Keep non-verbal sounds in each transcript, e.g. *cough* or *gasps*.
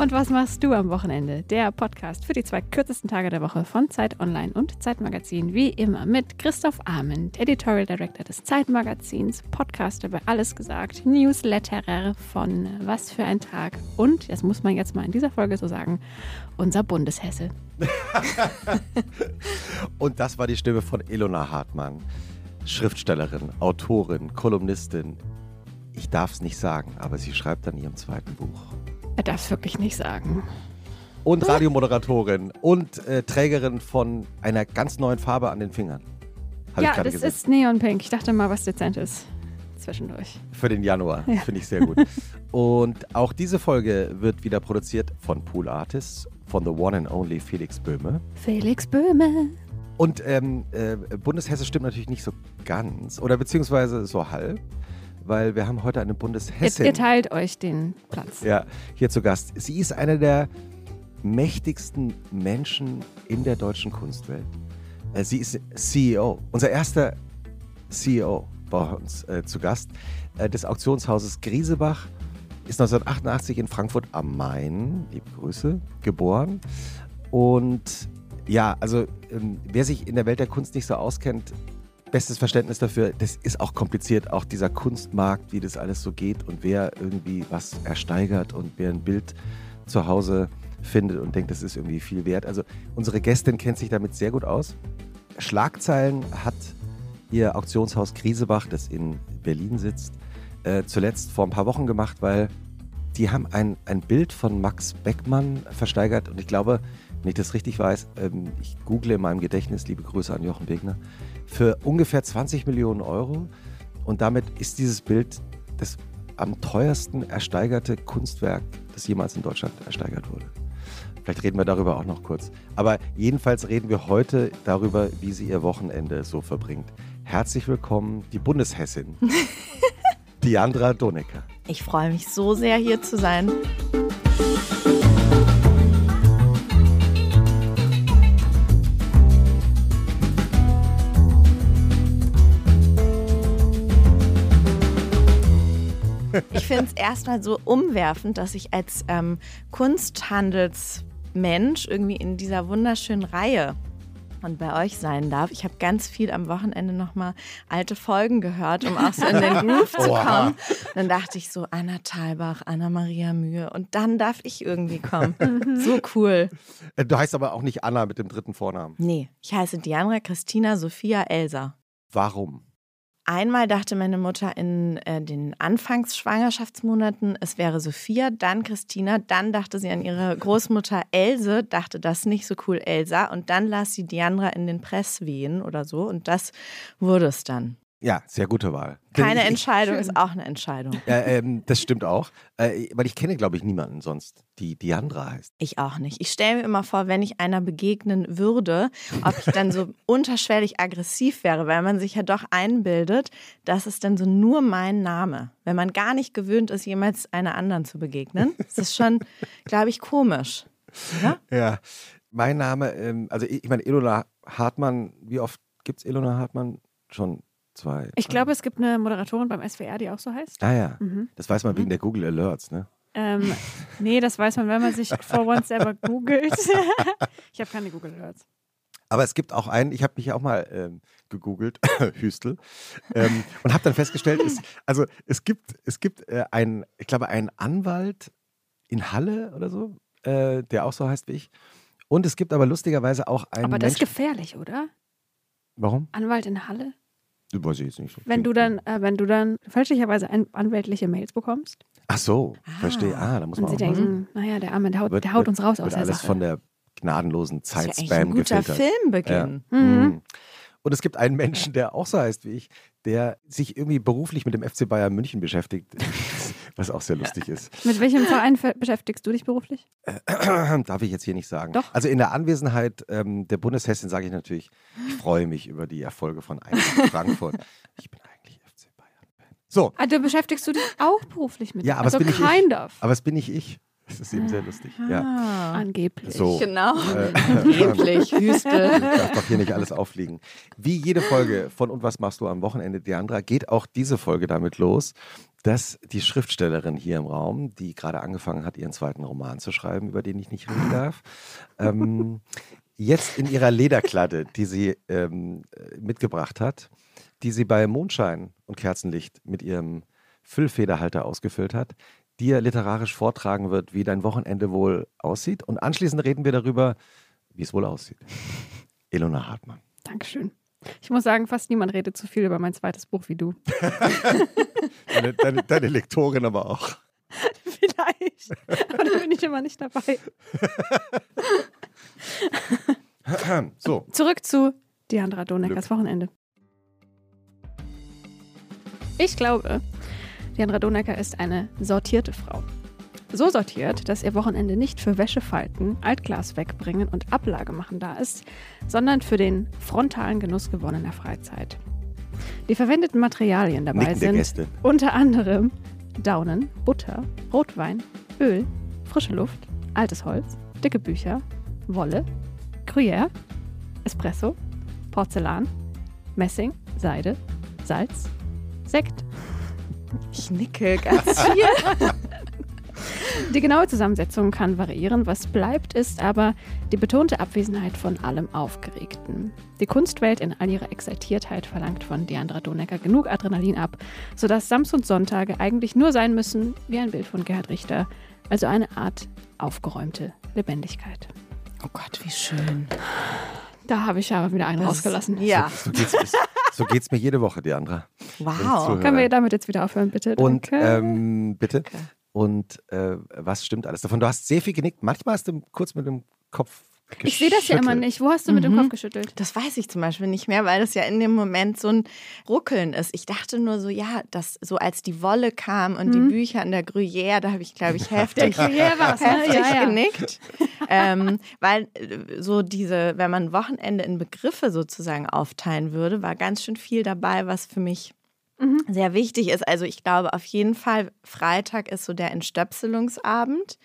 Und was machst du am Wochenende? Der Podcast für die zwei kürzesten Tage der Woche von Zeit Online und Zeitmagazin. Wie immer mit Christoph Arment, Editorial Director des Zeitmagazins, Podcaster bei Alles gesagt, Newsletterer von Was für ein Tag und, das muss man jetzt mal in dieser Folge so sagen, unser Bundeshesse. *laughs* und das war die Stimme von Elona Hartmann, Schriftstellerin, Autorin, Kolumnistin. Ich darf es nicht sagen, aber sie schreibt an ihrem zweiten Buch. Er darf es wirklich nicht sagen. Und Radiomoderatorin und äh, Trägerin von einer ganz neuen Farbe an den Fingern. Hab ja, das gesehen. ist Neonpink. Ich dachte mal, was Dezentes zwischendurch. Für den Januar. Ja. Finde ich sehr gut. und auch diese Folge wird wieder produziert von Pool Artists, von The One and Only Felix Böhme. Felix Böhme. Und ähm, äh, Bundeshesse stimmt natürlich nicht so ganz, oder beziehungsweise so halb weil wir haben heute eine Bundeshessin. Ihr, ihr teilt euch den Platz. Ja, hier zu Gast. Sie ist eine der mächtigsten Menschen in der deutschen Kunstwelt. Äh, sie ist CEO, unser erster CEO bei uns äh, zu Gast äh, des Auktionshauses Griesebach. Ist 1988 in Frankfurt am Main, liebe Grüße, geboren. Und ja, also ähm, wer sich in der Welt der Kunst nicht so auskennt, bestes Verständnis dafür. Das ist auch kompliziert, auch dieser Kunstmarkt, wie das alles so geht und wer irgendwie was ersteigert und wer ein Bild zu Hause findet und denkt, das ist irgendwie viel wert. Also unsere Gästin kennt sich damit sehr gut aus. Schlagzeilen hat ihr Auktionshaus Griesebach, das in Berlin sitzt, äh, zuletzt vor ein paar Wochen gemacht, weil die haben ein, ein Bild von Max Beckmann versteigert und ich glaube, wenn ich das richtig weiß, ähm, ich google in meinem Gedächtnis, liebe Grüße an Jochen Wegner, für ungefähr 20 Millionen Euro. Und damit ist dieses Bild das am teuersten ersteigerte Kunstwerk, das jemals in Deutschland ersteigert wurde. Vielleicht reden wir darüber auch noch kurz. Aber jedenfalls reden wir heute darüber, wie sie ihr Wochenende so verbringt. Herzlich willkommen, die Bundeshessin, *laughs* Diandra Donecker. Ich freue mich so sehr, hier zu sein. Finde es erstmal so umwerfend, dass ich als ähm, Kunsthandelsmensch irgendwie in dieser wunderschönen Reihe und bei euch sein darf. Ich habe ganz viel am Wochenende nochmal alte Folgen gehört, um auch so in den Groove zu kommen. Dann dachte ich so, Anna Thalbach, Anna-Maria Mühe und dann darf ich irgendwie kommen. so cool. Äh, du heißt aber auch nicht Anna mit dem dritten Vornamen. Nee, ich heiße Diana Christina Sophia Elsa. Warum? Einmal dachte meine Mutter in äh, den Anfangsschwangerschaftsmonaten, es wäre Sophia, dann Christina, dann dachte sie an ihre Großmutter Else, dachte das nicht so cool Elsa und dann las sie Diandra in den Presswehen oder so und das wurde es dann. Ja, sehr gute Wahl. Keine ich, Entscheidung ist auch eine Entscheidung. *laughs* Äh, ähm, das stimmt auch. Äh, weil ich kenne, glaube ich, niemanden sonst, die Diandra heißt. Ich auch nicht. Ich stelle mir immer vor, wenn ich einer begegnen würde, ob ich dann so *laughs* unterschwellig aggressiv wäre, weil man sich ja doch einbildet, dass es dann so nur mein Name, wenn man gar nicht gewöhnt ist, jemals einer anderen zu begegnen. Das ist schon, *laughs* glaube ich, komisch. Ja, ja. mein Name, ähm, also ich, ich meine, Elona Hartmann, wie oft gibt es Elona Hartmann? Schon zwei. Ich glaube, es gibt eine Moderatorin beim SWR, die auch so heißt. Ah ja, mhm. das weiß man wegen mhm. der Google Alerts, ne? Ähm, nee, das weiß man, wenn man sich *laughs* for once selber googelt. *laughs* ich habe keine Google Alerts. Aber es gibt auch einen, ich habe mich auch mal ähm, gegoogelt, *coughs* Hüstel, ähm, und habe dann festgestellt, es, also es gibt, es gibt äh, einen, ich glaube, einen Anwalt in Halle oder so, äh, der auch so heißt wie ich. Und es gibt aber lustigerweise auch einen. Aber das Mensch, ist gefährlich, oder? Warum? Anwalt in Halle? Weiß ich jetzt nicht. Wenn du dann, äh, wenn du dann fälschlicherweise ein, anwältliche Mails bekommst. Ach so, ah. verstehe. Ah, da muss man und auch sie denken, naja, der Arme, der haut, wird, der haut uns raus wird aus der alles Sache. von der gnadenlosen Zeit das ist ja Spam ein guter gefiltert. Filmbeginn. Ja. Mhm. mhm. Und es gibt einen Menschen, der auch so heißt wie ich, der sich irgendwie beruflich mit dem FC Bayern München beschäftigt, *laughs* was auch sehr lustig ist. Mit welchem Verein beschäftigst du dich beruflich? Äh, *clears throat* darf ich jetzt hier nicht sagen. Doch. Also in der Anwesenheit ähm, der Bundeshessin sage ich natürlich, ich freue mich über die Erfolge von Eintracht Frankfurt. Ich bin eigentlich FC Bayern-Fan. So. Also beschäftigst du dich auch beruflich mit Ja, aber also das bin ich. kind ich. of. Aber es bin ich ich. Das ist eben sehr lustig. Ja. Ah. Angeblich. So. Genau. Äh, Angeblich, *laughs* Hüstel. Ich darf doch hier nicht alles aufliegen. Wie jede Folge von Und was machst du am Wochenende, Deandra, geht auch diese Folge damit los, dass die Schriftstellerin hier im Raum, die gerade angefangen hat, ihren zweiten Roman zu schreiben, über den ich nicht reden *laughs* darf, ähm, jetzt in ihrer Lederkladde, die sie ähm, mitgebracht hat, die sie bei Mondschein und Kerzenlicht mit ihrem Füllfederhalter ausgefüllt hat, dir literarisch vortragen wird, wie dein Wochenende wohl aussieht. Und anschließend reden wir darüber, wie es wohl aussieht. *laughs* Ilona Hartmann. Dankeschön. Ich muss sagen, fast niemand redet so viel über mein zweites Buch wie du. *laughs* deine, deine, deine Lektorin aber auch. *laughs* Vielleicht. Aber da bin ich immer nicht dabei. so. Zurück zu Diandra Doneckers Wochenende. Ich glaube, Diandra Donecker ist eine sortierte Frau. So sortiert, dass ihr Wochenende nicht für Wäsche falten, Altglas wegbringen und Ablage machen da ist, sondern für den frontalen Genuss gewonnener Freizeit. Die verwendeten Materialien dabei sind unter anderem Daunen, Butter, Rotwein, Öl, frische Luft, altes Holz, dicke Bücher, Wolle, Gruyère, Espresso, Porzellan, Messing, Seide, Salz, Sekt. Ich nicke ganz viel. *laughs* Die genaue Zusammensetzung kann variieren. Was bleibt, ist aber die betonte Abwesenheit von allem Aufgeregten. Die Kunstwelt in all ihrer Exaltiertheit verlangt von Deandra Donecker genug Adrenalin ab, sodass Sams und Sonntage eigentlich nur sein müssen wie ein Bild von Gerhard Richter. Also eine Art aufgeräumte Lebendigkeit. Oh Gott, wie schön. Da habe ich aber wieder einen Das- rausgelassen. Ja. So geht's, so geht's mir jede Woche, Diandra. Wow. zuhöre. Können wir damit jetzt wieder aufhören, bitte? Und Danke. ähm, bitte. Danke. Und äh, was stimmt alles davon? Du hast sehr viel genickt. Manchmal hast du kurz mit dem Kopf ich sehe das ja immer nicht. Wo hast du mit dem Mhm. Kopf geschüttelt? Das weiß ich zum Beispiel nicht mehr, weil das ja in dem Moment so ein Ruckeln ist. Ich dachte nur so, ja, das so als die Wolle kam und die Mhm. Bücher an der Gruyère, da habe ich, glaube ich, *laughs* heftig, ne? heftig Ja, ja. genickt. ähm, weil äh, so diese, wenn man Wochenende in Begriffe sozusagen aufteilen würde, war ganz schön viel dabei, was für mich Mhm. sehr wichtig ist. Also ich glaube auf jeden Fall, Freitag ist so der Entstöpselungsabend,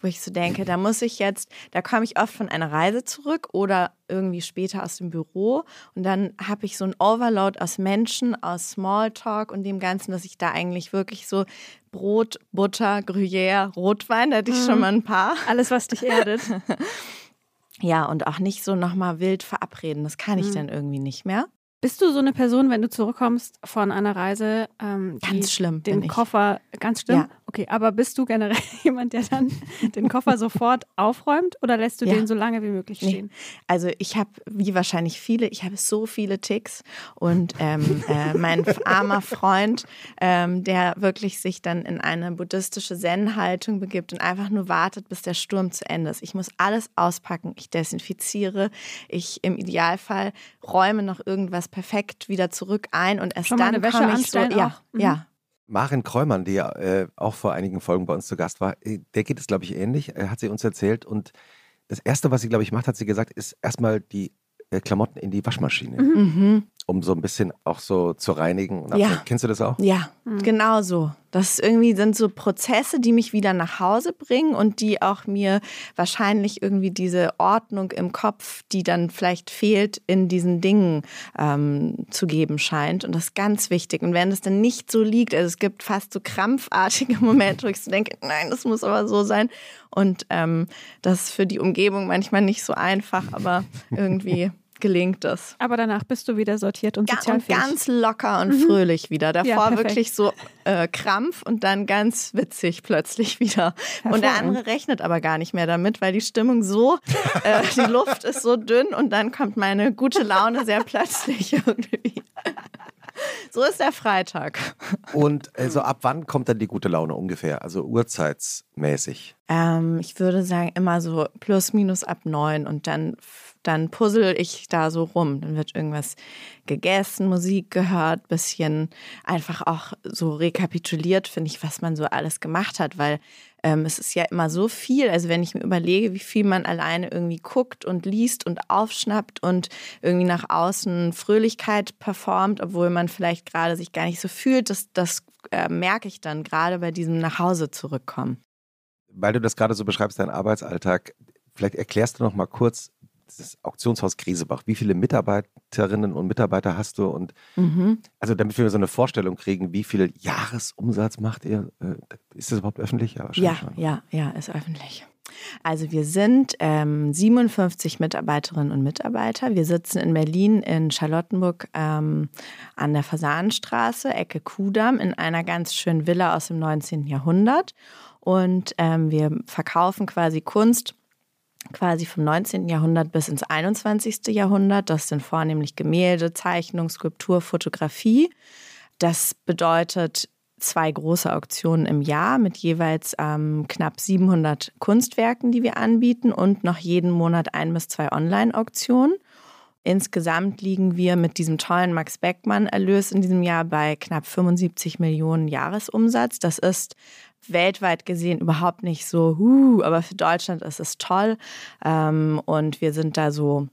wo ich so denke, da muss ich jetzt, da komme ich oft von einer Reise zurück oder irgendwie später aus dem Büro und dann habe ich so ein Overload aus Menschen, aus Smalltalk und dem Ganzen, dass ich da eigentlich wirklich so Brot, Butter, Gruyère, Rotwein, da hatte ich schon mal ein paar. Alles, was dich erdet. *laughs* Ja, und auch nicht so nochmal wild verabreden. Das kann ich dann irgendwie nicht mehr. Bist du so eine Person, wenn du zurückkommst von einer Reise, ähm, Ganz schlimm den. Koffer, ganz schlimm? Ja. Okay, aber bist du generell *laughs* jemand, der dann den Koffer sofort aufräumt oder lässt du Ja. den so lange wie möglich Nee. stehen? Also ich habe, wie wahrscheinlich viele, ich habe so viele Ticks und ähm, äh, mein armer Freund, ähm, der wirklich sich dann in eine buddhistische Zen-Haltung begibt und einfach nur wartet, bis der Sturm zu Ende ist. Ich muss alles auspacken, ich desinfiziere, ich im Idealfall räume noch irgendwas perfekt wieder zurück ein und erst Schon dann komme ich so, ja? Mhm. ja, Maren Kräumann, die ja äh, auch vor einigen Folgen bei uns zu Gast war, äh, der geht es, glaube ich, ähnlich, äh, hat sie uns erzählt. Und das Erste, was sie, glaube ich, macht, hat sie gesagt, ist erstmal die äh, Klamotten in die Waschmaschine, mhm. Um so ein bisschen auch so zu reinigen. Und Ja. Kennst du das auch? Ja, Mhm. genau so. Das irgendwie sind so Prozesse, die mich wieder nach Hause bringen und die auch mir wahrscheinlich irgendwie diese Ordnung im Kopf, die dann vielleicht fehlt, in diesen Dingen ähm, zu geben scheint. Und das ist ganz wichtig. Und wenn das dann nicht so liegt, also es gibt fast so krampfartige *laughs* Momente, wo ich so denke, nein, das muss aber so sein. Und ähm, das ist für die Umgebung manchmal nicht so einfach, aber irgendwie gelingt das. Aber danach bist du wieder sortiert und Ga- und ganz locker und fröhlich wieder. Davor Ja, wirklich so äh, Krampf und dann ganz witzig plötzlich *laughs* wieder. Und der andere rechnet aber gar nicht mehr damit, weil die Stimmung so, äh, *laughs* die Luft ist so dünn und dann kommt meine gute Laune sehr plötzlich *laughs* irgendwie. So ist der Freitag. Und äh, so ab wann kommt dann die gute Laune ungefähr? Also uhrzeitsmäßig. Ähm, ich würde sagen, immer so plus minus ab neun und dann, dann puzzle ich da so rum. Dann wird irgendwas gegessen, Musik gehört, bisschen einfach auch so rekapituliert, finde ich, was man so alles gemacht hat, weil ähm, es ist ja immer so viel. Also wenn ich mir überlege, wie viel man alleine irgendwie guckt und liest und aufschnappt und irgendwie nach außen Fröhlichkeit performt, obwohl man vielleicht gerade sich gar nicht so fühlt, das, das äh, merke ich dann gerade bei diesem Nachhause zurückkommen. Weil du das gerade so beschreibst, deinen Arbeitsalltag, vielleicht erklärst du noch mal kurz, das Auktionshaus Griesebach. Wie viele Mitarbeiterinnen und Mitarbeiter hast du? Und Mhm. also damit wir so eine Vorstellung kriegen, wie viel Jahresumsatz macht ihr? Äh, Ist das überhaupt öffentlich? Ja, Ja, schon. ja, ja, ist öffentlich. Also wir sind ähm, 57 Mitarbeiterinnen und Mitarbeiter. Wir sitzen in Berlin in Charlottenburg ähm, an der Fasanenstraße, Ecke Kudamm, in einer ganz schönen Villa aus dem 19. Jahrhundert. Und ähm, wir verkaufen quasi Kunst quasi vom 19. Jahrhundert bis ins 21. Jahrhundert. Das sind vornehmlich Gemälde, Zeichnung, Skulptur, Fotografie. Das bedeutet zwei große Auktionen im Jahr mit jeweils ähm, knapp 700 Kunstwerken, die wir anbieten und noch jeden Monat ein bis zwei Online-Auktionen. Insgesamt liegen wir mit diesem tollen Max Beckmann-Erlös in diesem Jahr bei knapp 75 Millionen Jahresumsatz. Das ist weltweit gesehen überhaupt nicht so, huh, aber für Deutschland ist es toll. Ähm, und wir sind da so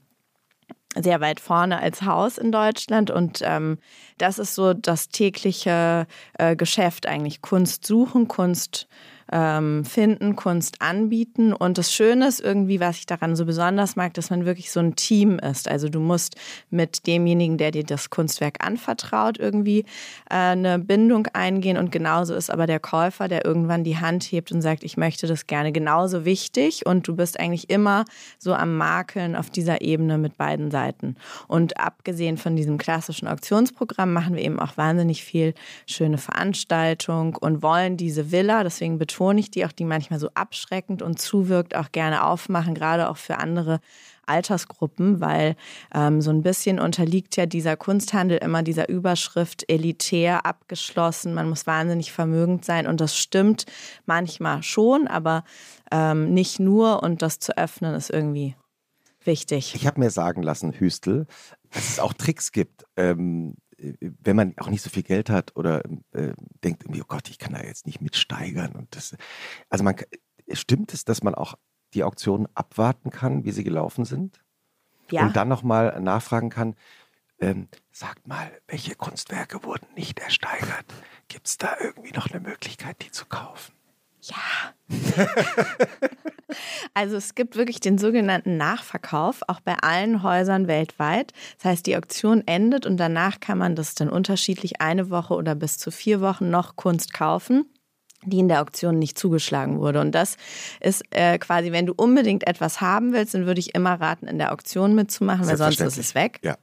sehr weit vorne als Haus in Deutschland. Und ähm, das ist so das tägliche äh, Geschäft eigentlich. Kunst suchen, Kunst ähm, finden, Kunst anbieten. Und das Schöne ist irgendwie, was ich daran so besonders mag, dass man wirklich so ein Team ist. Also du musst mit demjenigen, der dir das Kunstwerk anvertraut, irgendwie äh, eine Bindung eingehen. Und genauso ist aber der Käufer, der irgendwann die Hand hebt und sagt, ich möchte das gerne genauso wichtig. Und du bist eigentlich immer so am Makeln auf dieser Ebene mit beiden Seiten. Und abgesehen von diesem klassischen Auktionsprogramm machen wir eben auch wahnsinnig viel schöne Veranstaltung und wollen diese Villa, deswegen betone ich die auch, die manchmal so abschreckend und zuwirkt, auch gerne aufmachen, gerade auch für andere Altersgruppen, weil ähm, so ein bisschen unterliegt ja dieser Kunsthandel immer dieser Überschrift elitär abgeschlossen, man muss wahnsinnig vermögend sein und das stimmt manchmal schon, aber ähm, nicht nur und das zu öffnen ist irgendwie wichtig. Ich habe mir sagen lassen, Hüstel, dass es auch Tricks gibt, ähm, wenn man auch nicht so viel Geld hat oder äh, denkt oh Gott, ich kann da jetzt nicht mitsteigern. Und das, also man, stimmt es, dass man auch die Auktionen abwarten kann, wie sie gelaufen sind? Ja. Und dann nochmal nachfragen kann, ähm, sagt mal, welche Kunstwerke wurden nicht ersteigert? Gibt es da irgendwie noch eine Möglichkeit, die zu kaufen? Ja. *laughs* also es gibt wirklich den sogenannten Nachverkauf, auch bei allen Häusern weltweit. Das heißt, die Auktion endet und danach kann man das dann unterschiedlich eine Woche oder bis zu vier Wochen noch Kunst kaufen die in der Auktion nicht zugeschlagen wurde. Und das ist äh, quasi, wenn du unbedingt etwas haben willst, dann würde ich immer raten, in der Auktion mitzumachen, weil sonst ist es weg. Ja.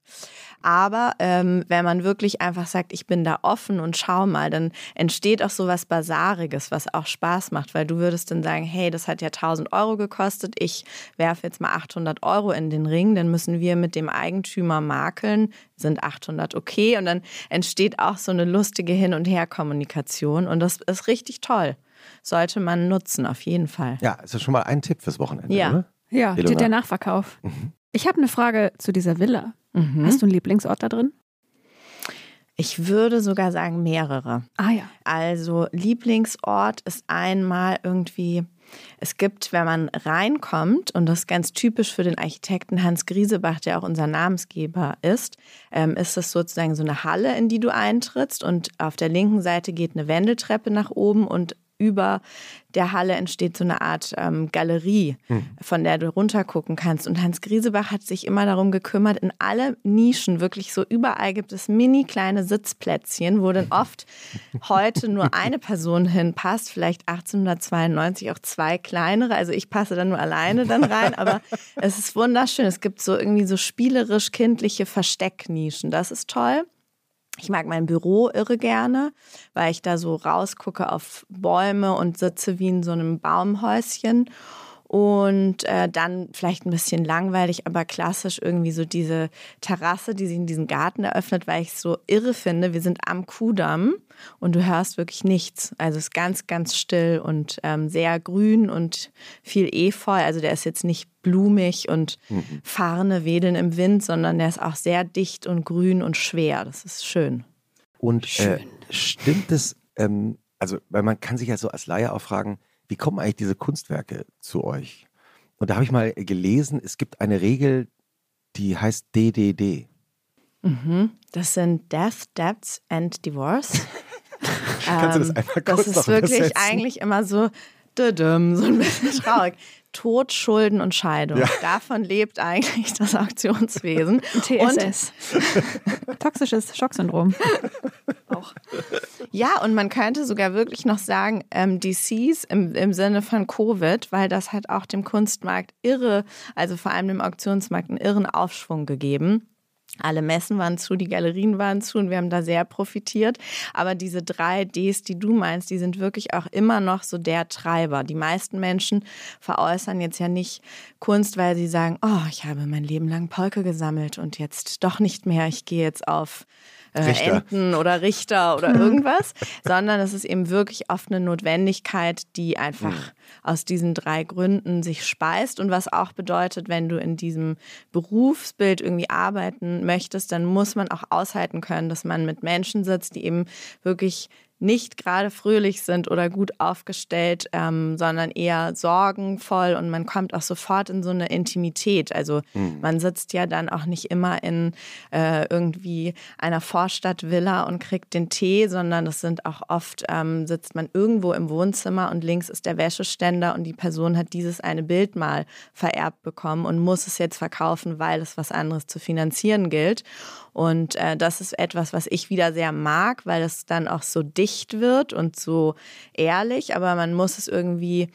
Aber ähm, wenn man wirklich einfach sagt, ich bin da offen und schau mal, dann entsteht auch so was Basariges, was auch Spaß macht, weil du würdest dann sagen, hey, das hat ja 1000 Euro gekostet, ich werfe jetzt mal 800 Euro in den Ring, dann müssen wir mit dem Eigentümer makeln, sind 800 okay und dann entsteht auch so eine lustige Hin- und Her-Kommunikation und das ist richtig toll. Sollte man nutzen, auf jeden Fall. Ja, ist das schon mal ein Tipp fürs Wochenende, Ja. oder? Ja, der Nachverkauf. Ich habe eine Frage zu dieser Villa. Mhm. Hast du einen Lieblingsort da drin? Ich würde sogar sagen mehrere. Ah ja. Also Lieblingsort ist einmal irgendwie, es gibt, wenn man reinkommt, und das ist ganz typisch für den Architekten Hans Griesebach, der auch unser Namensgeber ist, ähm, ist es sozusagen so eine Halle, in die du eintrittst und auf der linken Seite geht eine Wendeltreppe nach oben und über der Halle entsteht so eine Art ähm, Galerie, von der du runtergucken kannst. Und Hans Griesebach hat sich immer darum gekümmert, in alle Nischen, wirklich so überall gibt es mini kleine Sitzplätzchen, wo dann oft heute nur *laughs* eine Person hinpasst, vielleicht 1892 auch zwei kleinere. Also ich passe dann nur alleine dann rein, aber es ist wunderschön. Es gibt so irgendwie so spielerisch kindliche Verstecknischen. Das ist toll. Ich mag mein Büro irre gerne, weil ich da so rausgucke auf Bäume und sitze wie in so einem Baumhäuschen. Und äh, dann vielleicht ein bisschen langweilig, aber klassisch irgendwie so diese Terrasse, die sich in diesen Garten eröffnet, weil ich es so irre finde. Wir sind am Kudamm und du hörst wirklich nichts. Also es ist ganz, ganz still und ähm, sehr grün und viel Efeu. Also der ist jetzt nicht blumig und Farne wedeln im Wind, sondern der ist auch sehr dicht und grün und schwer. Das ist schön. Und äh, stimmt es, ähm, also, weil man kann sich ja so als Laie auch fragen, wie kommen eigentlich diese Kunstwerke zu euch? Und da habe ich mal gelesen, es gibt eine Regel, die heißt DDD. Das sind Death, Debts and Divorce. *laughs* Kannst du das Ähm, einmal Das kurz ist noch wirklich eigentlich immer so. Düm, so ein bisschen *laughs* traurig. Tod, Schulden und Scheidung. Ja. Davon lebt eigentlich das Auktionswesen. TSS. *laughs* *laughs* Toxisches Schocksyndrom. Auch. Ja, und man könnte sogar wirklich noch sagen, ähm, DCs im, im Sinne von Covid, weil das hat auch dem Kunstmarkt irre, also vor allem dem Auktionsmarkt, einen irren Aufschwung gegeben. Alle Messen waren zu, die Galerien waren zu und wir haben da sehr profitiert. Aber diese drei Ds, die du meinst, die sind wirklich auch immer noch so der Treiber. Die meisten Menschen veräußern jetzt ja nicht Kunst, weil sie sagen, oh, ich habe mein Leben lang Polke gesammelt und jetzt doch nicht mehr. Ich gehe jetzt auf äh, Enten oder Richter oder *laughs* irgendwas, sondern es ist eben wirklich oft eine Notwendigkeit, die einfach mhm. aus diesen drei Gründen sich speist und was auch bedeutet, wenn du in diesem Berufsbild irgendwie arbeiten möchtest, dann muss man auch aushalten können, dass man mit Menschen sitzt, die eben wirklich nicht gerade fröhlich sind oder gut aufgestellt, ähm, sondern eher sorgenvoll und man kommt auch sofort in so eine Intimität. Also mhm. man sitzt ja dann auch nicht immer in äh, irgendwie einer Vorstadtvilla und kriegt den Tee, sondern es sind auch oft, ähm, sitzt man irgendwo im Wohnzimmer und links ist der Wäscheständer und die Person hat dieses eine Bild mal vererbt bekommen und muss es jetzt verkaufen, weil es was anderes zu finanzieren gilt. Und äh, das ist etwas, was ich wieder sehr mag, weil es dann auch so dicht wird und so ehrlich, aber man muss es irgendwie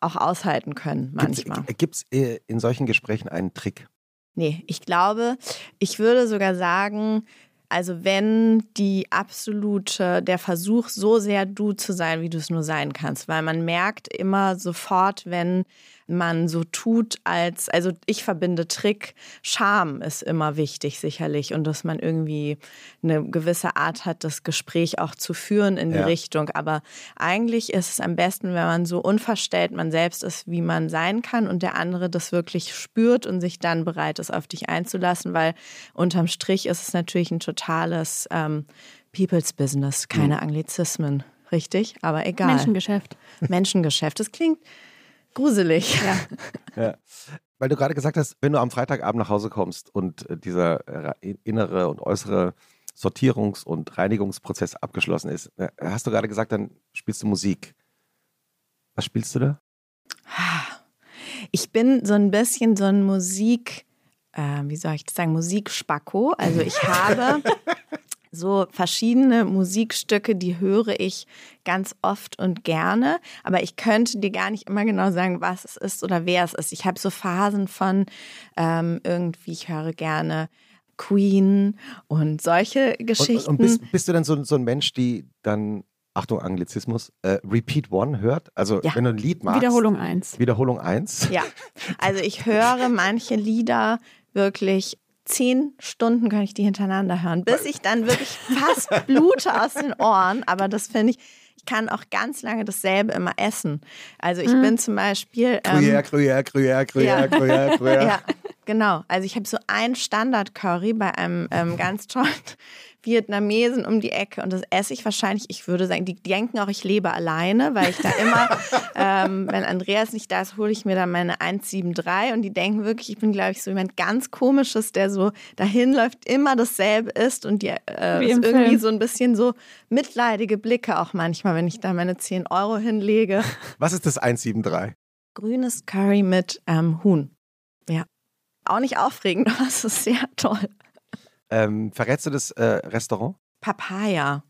auch aushalten können manchmal. Gibt es äh, in solchen Gesprächen einen Trick? Nee, ich glaube, ich würde sogar sagen, also wenn die absolute, der Versuch, so sehr du zu sein, wie du es nur sein kannst, weil man merkt immer sofort, wenn man so tut, als, also ich verbinde Trick, Charme ist immer wichtig sicherlich und dass man irgendwie eine gewisse Art hat, das Gespräch auch zu führen in die ja. Richtung. Aber eigentlich ist es am besten, wenn man so unverstellt man selbst ist, wie man sein kann und der andere das wirklich spürt und sich dann bereit ist, auf dich einzulassen, weil unterm Strich ist es natürlich ein totales ähm, People's Business, keine mhm. Anglizismen. Richtig, aber egal. Menschengeschäft. Menschengeschäft. Das klingt gruselig. Ja. ja. Weil du gerade gesagt hast, wenn du am Freitagabend nach Hause kommst und äh, dieser äh, innere und äußere Sortierungs- und Reinigungsprozess abgeschlossen ist, äh, hast du gerade gesagt, dann spielst du Musik. Was spielst du da? Ich bin so ein bisschen so ein Musik, äh, wie soll ich das sagen, Musikspacko. Also ich *laughs* habe so verschiedene Musikstücke, die höre ich ganz oft und gerne, aber ich könnte dir gar nicht immer genau sagen, was es ist oder wer es ist. Ich habe so Phasen von ähm, irgendwie, ich höre gerne Queen und solche Geschichten. Und, und bist, bist, du dann so, so ein Mensch, die dann Achtung, Anglizismus, äh, Repeat One hört? Also ja. wenn du ein Lied machst. Wiederholung 1. Wiederholung 1? Ja. Also ich höre manche Lieder wirklich zehn Stunden kann ich die hintereinander hören, bis ich dann wirklich fast *laughs* blute aus den Ohren. Aber das finde ich, ich kann auch ganz lange dasselbe immer essen. Also ich mhm. bin zum Beispiel. Ähm, Gruyère, Gruyère, Gruyère, Gruyère, ja. Gruyère, Gruyère. *laughs* Ja, genau. Also ich habe so ein Standard-Curry bei einem ähm, ganz tollen Vietnamesen um die Ecke und das esse ich wahrscheinlich, ich würde sagen, die denken auch, ich lebe alleine, weil ich da immer, *laughs* ähm, wenn Andreas nicht da ist, hole ich mir dann meine 173 und die denken wirklich, ich bin, glaube ich, so jemand ganz komisches, der so dahin läuft, immer dasselbe ist und die äh, ist irgendwie Film. so ein bisschen so mitleidige Blicke auch manchmal, wenn ich da meine 10 Euro hinlege. *laughs* Was ist das 173? Grünes Curry mit ähm, Huhn. Ja. Auch nicht aufregend, *laughs* aber es ist sehr toll. Ähm, verrätst du das äh, Restaurant? Papaya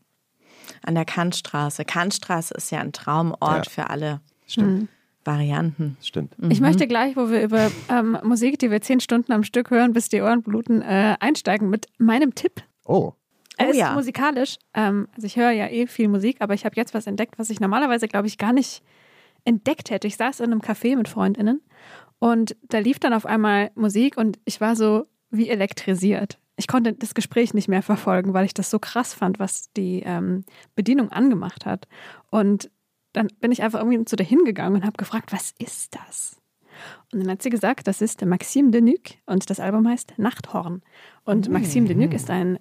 an der Kantstraße. Kantstraße ist ja ein Traumort ja. für alle Stimmt. Mhm. Varianten. Stimmt. Mhm. Ich möchte gleich, wo wir über ähm, Musik, die wir zehn Stunden am Stück hören, bis die Ohren bluten, äh, einsteigen mit meinem Tipp. Oh. Er oh, ist ja. musikalisch. Ähm, also ich höre ja eh viel Musik, aber ich habe jetzt was entdeckt, was ich normalerweise, glaube ich, gar nicht entdeckt hätte. Ich saß in einem Café mit Freundinnen und da lief dann auf einmal Musik und ich war so wie elektrisiert ich konnte das Gespräch nicht mehr verfolgen, weil ich das so krass fand, was die ähm, Bedienung angemacht hat. Und dann bin ich einfach irgendwie zu der hingegangen und habe gefragt, was ist das? Und dann hat sie gesagt, das ist Maxime Denuc und das Album heißt Nachthorn. Und mhm. Maxime Denuc ist ein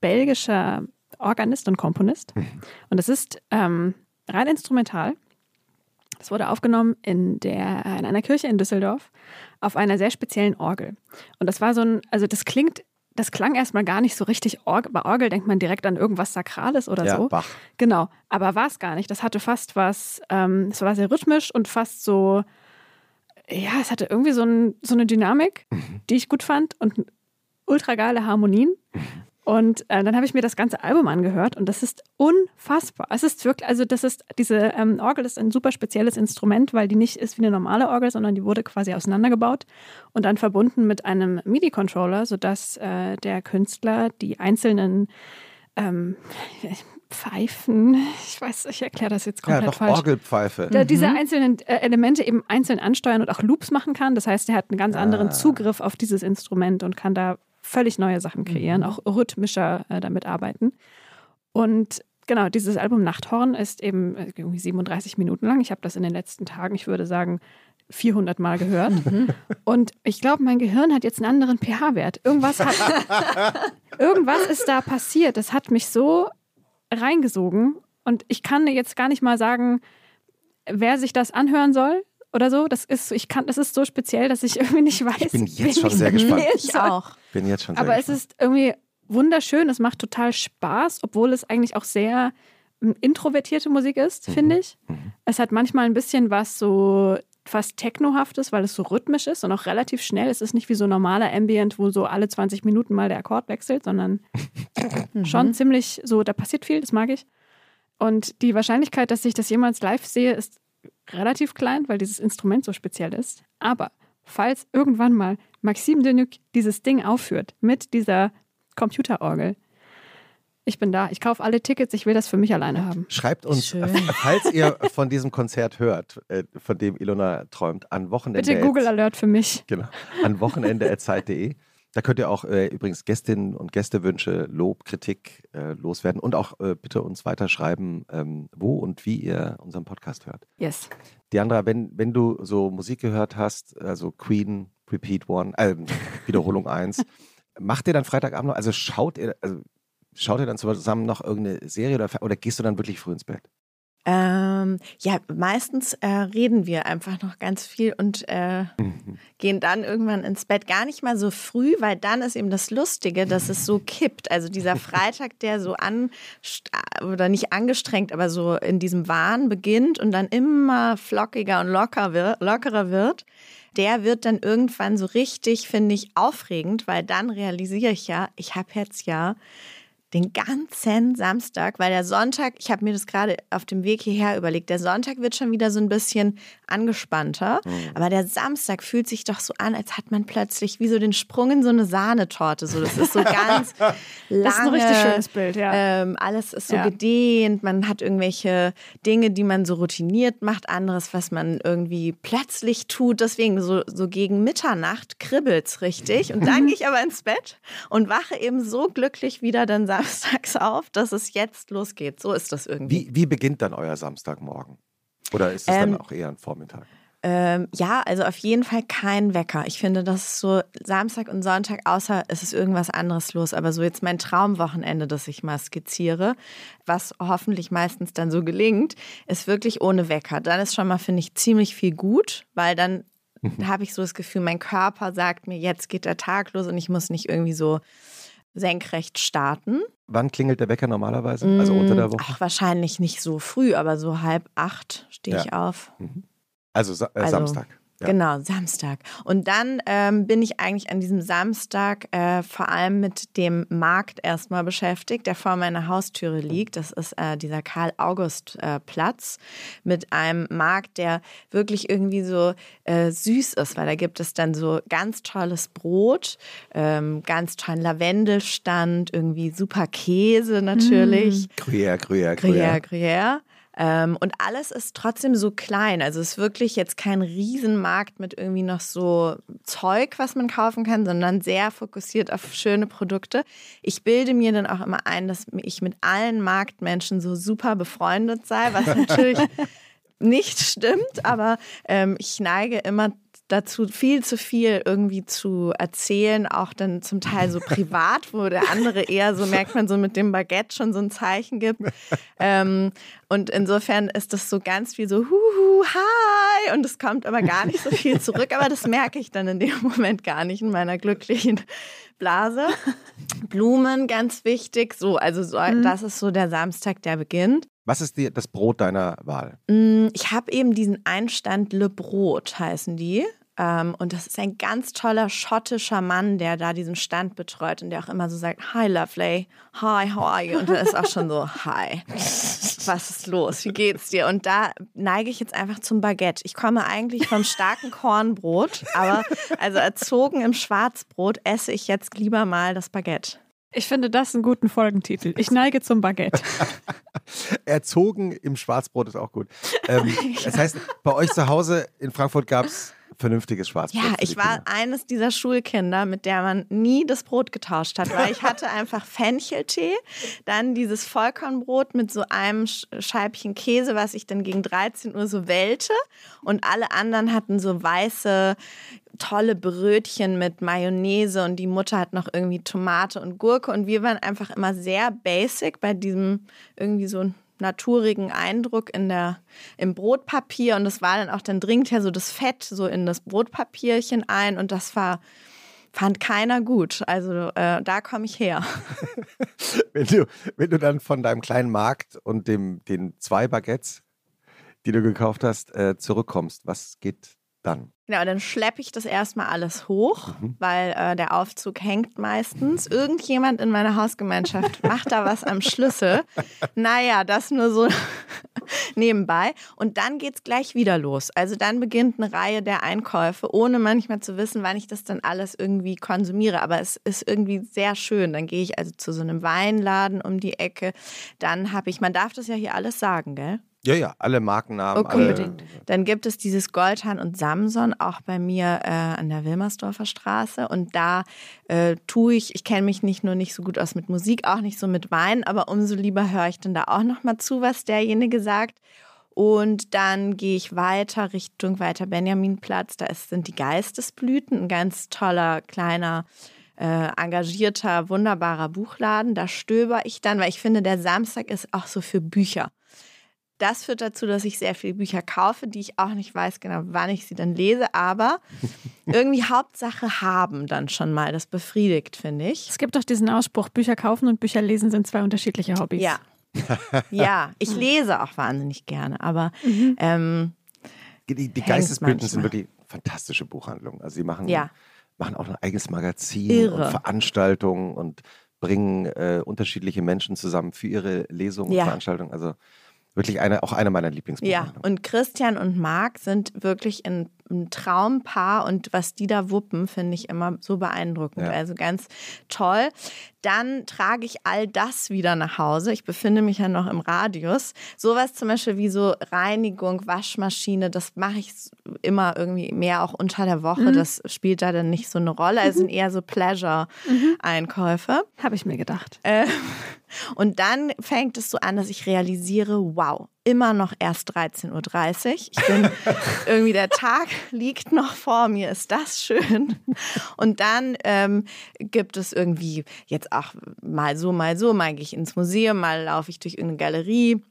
belgischer Organist und Komponist. Mhm. Und es ist ähm, rein instrumental. Es wurde aufgenommen in, der, in einer Kirche in Düsseldorf auf einer sehr speziellen Orgel. Und das war so ein, also das klingt das klang erstmal gar nicht so richtig Orgel. Bei Orgel denkt man direkt an irgendwas Sakrales oder ja, so. Bach. Genau, aber war es gar nicht. Das hatte fast was, ähm, es war sehr rhythmisch und fast so, ja, es hatte irgendwie so, ein, so eine Dynamik, Mhm. die ich gut fand und ultra geile Harmonien. Und äh, dann habe ich mir das ganze Album angehört und das ist unfassbar. Es ist wirklich, also das ist, diese ähm, Orgel ist ein super spezielles Instrument, weil die nicht ist wie eine normale Orgel, sondern die wurde quasi auseinandergebaut und dann verbunden mit einem MIDI-Controller, sodass äh, der Künstler die einzelnen ähm, Pfeifen, ich weiß, ich erkläre das jetzt Ja, komplett doch, falsch. Orgelpfeife. Da diese einzelnen äh, Elemente eben einzeln ansteuern und auch Loops machen kann. Das heißt, er hat einen ganz anderen Ah. Zugriff auf dieses Instrument und kann da völlig neue Sachen kreieren, auch rhythmischer äh, damit arbeiten. Und genau, dieses Album Nachthorn ist eben äh, irgendwie 37 Minuten lang. Ich habe das in den letzten Tagen, ich würde sagen, 400 Mal gehört. Und ich glaube, mein Gehirn hat jetzt einen anderen pH-Wert. Irgendwas hat, *laughs* irgendwas ist da passiert. Das hat mich so reingesogen. Und ich kann jetzt gar nicht mal sagen, wer sich das anhören soll oder so. Das ist, ich kann, das ist so speziell, dass ich irgendwie nicht weiß. Ich bin jetzt schon ich sehr gespannt. Ich auch. Bin jetzt schon sehr Aber es gespannt. ist irgendwie wunderschön. Es macht total Spaß, obwohl es eigentlich auch sehr ähm, introvertierte Musik ist, finde ich. Es hat manchmal ein bisschen was so fast technohaftes, weil es so rhythmisch ist und auch relativ schnell. Es ist nicht wie so normaler Ambient, wo so alle 20 Minuten mal der Akkord wechselt, sondern *laughs* schon ziemlich so, da passiert viel, das mag ich. Und die Wahrscheinlichkeit, dass ich das jemals live sehe, ist relativ klein, weil dieses Instrument so speziell ist. Aber falls irgendwann mal Maxime Denuc dieses Ding aufführt mit dieser Computerorgel, ich bin da. Ich kaufe alle Tickets. Ich will das für mich alleine haben. Schreibt uns, Schön. äh, falls ihr von diesem Konzert hört, äh, von dem Ilona träumt, an Wochenende. Bitte Google Alert für mich. Genau. An wochenende.zeit.de. Da könnt ihr auch äh, übrigens Gästinnen und Gästewünsche, Lob, Kritik äh, loswerden und auch äh, bitte uns weiterschreiben, ähm, wo und wie ihr unseren Podcast hört. Yes. Diandra, wenn, wenn du so Musik gehört hast, also Queen, Repeat One, äh, Wiederholung *laughs* 1, macht ihr dann Freitagabend noch, also schaut ihr, also schaut ihr dann zusammen noch irgendeine Serie oder, oder gehst du dann wirklich früh ins Bett? Ähm, ja, meistens äh, reden wir einfach noch ganz viel und äh, gehen dann irgendwann ins Bett. Gar nicht mal so früh, weil dann ist eben das Lustige, dass es so kippt. Also dieser Freitag, der so an oder nicht angestrengt, aber so in diesem Wahn beginnt und dann immer flockiger und locker wird, lockerer wird. Der wird dann irgendwann so richtig, finde ich, aufregend, weil dann realisiere ich ja, ich habe jetzt ja den ganzen Samstag, weil der Sonntag, ich habe mir das gerade auf dem Weg hierher überlegt, der Sonntag wird schon wieder so ein bisschen angespannter, aber der Samstag fühlt sich doch so an, als hat man plötzlich wie so den Sprung in so eine Sahnetorte. So, das ist so ganz lange. *laughs* Das ist ein richtig schönes Bild, ja. Ähm, alles ist so Ja. gedehnt, man hat irgendwelche Dinge, die man so routiniert macht, anderes, was man irgendwie plötzlich tut. Deswegen so, so gegen Mitternacht kribbelt's richtig. Und dann *laughs* gehe ich aber ins Bett und wache eben so glücklich wieder dann samstags auf, dass es jetzt losgeht. So ist das irgendwie. Wie, wie beginnt dann euer Samstagmorgen? Oder ist es dann Ähm, auch eher ein Vormittag? Ähm, ja, also auf jeden Fall kein Wecker. Ich finde, das ist so Samstag und Sonntag, außer es ist irgendwas anderes los. Aber so jetzt mein Traumwochenende, das ich mal skizziere, was hoffentlich meistens dann so gelingt, ist wirklich ohne Wecker. Dann ist schon mal, finde ich, ziemlich viel gut, weil dann habe ich so das Gefühl, mein Körper sagt mir, jetzt geht der Tag los und ich muss nicht irgendwie so senkrecht starten. Wann klingelt der Wecker normalerweise? Also unter der Woche? Ach, wahrscheinlich nicht so früh, aber so halb acht stehe Ja. ich auf. Also, Sa äh, Also, Samstag. Ja. Genau, Samstag. Und dann ähm, bin ich eigentlich an diesem Samstag äh, vor allem mit dem Markt erstmal beschäftigt, der vor meiner Haustüre liegt. Das ist äh, dieser Karl-August-Platz mit einem Markt, der wirklich irgendwie so äh, süß ist, weil da gibt es dann so ganz tolles Brot, ähm, ganz tollen Lavendelstand, irgendwie super Käse natürlich. Gruyère, Gruyère, Gruyère, Gruyère. Gruyère. Ähm, und alles ist trotzdem so klein. Also es ist wirklich jetzt kein Riesenmarkt mit irgendwie noch so Zeug, was man kaufen kann, sondern sehr fokussiert auf schöne Produkte. Ich bilde mir dann auch immer ein, dass ich mit allen Marktmenschen so super befreundet sei, was *laughs* natürlich nicht stimmt, aber ähm, ich neige immer dazu viel zu viel irgendwie zu erzählen, auch dann zum Teil so privat, wo der andere eher so merkt man so mit dem Baguette schon so ein Zeichen gibt. Ähm, und insofern ist das so ganz wie so Huhu, hi und es kommt aber gar nicht so viel zurück, aber das merke ich dann in dem Moment gar nicht in meiner glücklichen Blase. Blumen, ganz wichtig. So, also so, mhm. das ist so der Samstag, der beginnt. Was ist die, das Brot deiner Wahl? Mm, ich habe eben diesen Einstand Le Brot, heißen die. Ähm, und das ist ein ganz toller schottischer Mann, der da diesen Stand betreut und der auch immer so sagt, Hi Lovely, hi, how are you? Und dann ist auch schon so, Hi, was ist los? Wie geht's dir? Und da neige ich jetzt einfach zum Baguette. Ich komme eigentlich vom starken Kornbrot, aber also erzogen im Schwarzbrot esse ich jetzt lieber mal das Baguette. Ich finde das einen guten Folgentitel. Ich neige zum Baguette. *laughs* Erzogen im Schwarzbrot ist auch gut. Ähm, *laughs* das heißt, bei euch zu Hause in Frankfurt gab es vernünftiges Schwarzbrot. Ja, ich war eines dieser Schulkinder, mit der man nie das Brot getauscht hat, weil ich hatte einfach Fencheltee, dann dieses Vollkornbrot mit so einem Scheibchen Käse, was ich dann gegen 13 Uhr so wählte und alle anderen hatten so weiße tolle Brötchen mit Mayonnaise und die Mutter hat noch irgendwie Tomate und Gurke und wir waren einfach immer sehr basic bei diesem irgendwie so naturigen Eindruck in der, im Brotpapier und das war dann auch, dann dringt ja so das Fett so in das Brotpapierchen ein und das war, fand keiner gut. Also äh, da komme ich her. *laughs* wenn, du, wenn du dann von deinem kleinen Markt und dem, den zwei Baguettes, die du gekauft hast, äh, zurückkommst, was geht dann? Genau, dann schleppe ich das erstmal alles hoch, mhm. weil äh, der Aufzug hängt meistens. Irgendjemand in meiner Hausgemeinschaft *laughs* macht da was am Schlüssel. Naja, das nur so *laughs* nebenbei. Und dann geht es gleich wieder los. Also dann beginnt eine Reihe der Einkäufe, ohne manchmal zu wissen, wann ich das dann alles irgendwie konsumiere. Aber es ist irgendwie sehr schön. Dann gehe ich also zu so einem Weinladen um die Ecke. Dann habe ich, man darf das ja hier alles sagen, gell? Ja, ja, alle Markennamen. Okay. Unbedingt. Dann gibt es dieses Goldhahn und Samson auch bei mir äh, an der Wilmersdorfer Straße. Und da äh, tue ich, ich kenne mich nicht nur nicht so gut aus mit Musik, auch nicht so mit Wein, aber umso lieber höre ich dann da auch nochmal zu, was derjenige sagt. Und dann gehe ich weiter Richtung weiter Benjaminplatz. Da ist, sind die Geistesblüten, ein ganz toller, kleiner, äh, engagierter, wunderbarer Buchladen. Da stöber ich dann, weil ich finde, der Samstag ist auch so für Bücher. Das führt dazu, dass ich sehr viele Bücher kaufe, die ich auch nicht weiß genau, wann ich sie dann lese, aber *laughs* irgendwie Hauptsache haben dann schon mal. Das befriedigt, finde ich. Es gibt doch diesen Ausspruch, Bücher kaufen und Bücher lesen sind zwei unterschiedliche Hobbys. Ja. *laughs* ja, ich lese auch wahnsinnig gerne, aber mhm. ähm, die, die Geistesblüten sind wirklich fantastische Buchhandlungen. Also sie machen, ja. machen auch ein eigenes Magazin Irre. und Veranstaltungen und bringen äh, unterschiedliche Menschen zusammen für ihre Lesungen ja. und Veranstaltungen. Also Wirklich eine, auch eine meiner Lieblingsbücher. Ja, und Christian und Marc sind wirklich ein, ein Traumpaar und was die da wuppen, finde ich immer so beeindruckend. Ja. Also ganz toll. Dann trage ich all das wieder nach Hause. Ich befinde mich ja noch im Radius. Sowas zum Beispiel wie so Reinigung, Waschmaschine, das mache ich immer irgendwie mehr auch unter der Woche. Mhm. Das spielt da dann nicht so eine Rolle. Es sind eher so Pleasure-Einkäufe. Mhm. Habe ich mir gedacht. Äh, und dann fängt es so an, dass ich realisiere, wow, immer noch erst 13.30 Uhr. Ich bin *laughs* irgendwie, der Tag liegt noch vor mir, ist das schön. Und dann ähm, gibt es irgendwie jetzt auch mal so, mal so, mal gehe ich ins Museum, mal laufe ich durch irgendeine Galerie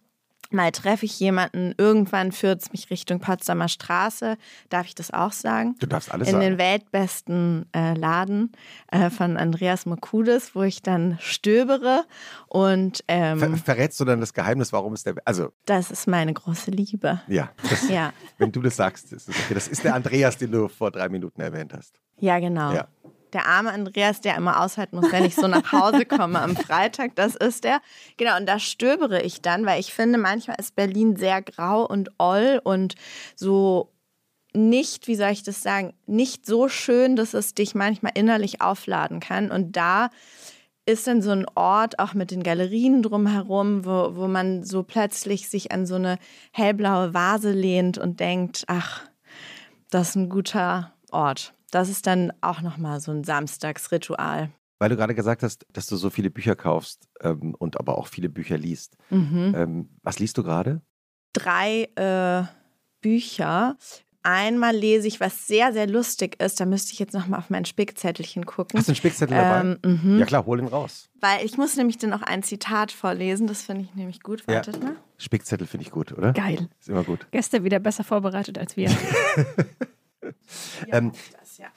Mal treffe ich jemanden, irgendwann führt es mich Richtung Potsdamer Straße. Darf ich das auch sagen? Du darfst alles In sagen. den weltbesten äh, Laden äh, von Andreas Mokudes, wo ich dann stöbere und ähm, Ver verrätst du dann das Geheimnis, warum es der also Das ist meine große Liebe. Ja, das, ja. *laughs* wenn du das sagst, ist es okay. Das ist der Andreas, den du vor drei Minuten erwähnt hast. Ja, genau. Ja der arme Andreas, der immer aushalten muss, wenn ich so nach Hause komme am Freitag, das ist der. Genau, und da stöbere ich dann, weil ich finde, manchmal ist Berlin sehr grau und oll und so nicht, wie soll ich das sagen, nicht so schön, dass es dich manchmal innerlich aufladen kann. Und da ist dann so ein Ort, auch mit den Galerien drumherum, wo, wo man so plötzlich sich an so eine hellblaue Vase lehnt und denkt, ach, das ist ein guter Ort. Das ist dann auch nochmal so ein Samstagsritual. Weil du gerade gesagt hast, dass du so viele Bücher kaufst ähm, und aber auch viele Bücher liest. Mhm. Ähm, was liest du gerade? Drei äh, Bücher. einmal lese ich, was sehr, sehr lustig ist. Da müsste ich jetzt nochmal auf mein Spickzettelchen gucken. Hast du einen Spickzettel dabei? Ähm, mhm. Ja klar, hol ihn raus. Weil ich muss nämlich dann auch ein Zitat vorlesen. Das finde ich nämlich gut. Ja. Wartet mal. Spickzettel finde ich gut, oder? Geil. Ist immer gut. Gäste wieder besser vorbereitet als wir. *laughs* *laughs* Ähm, Das, ja.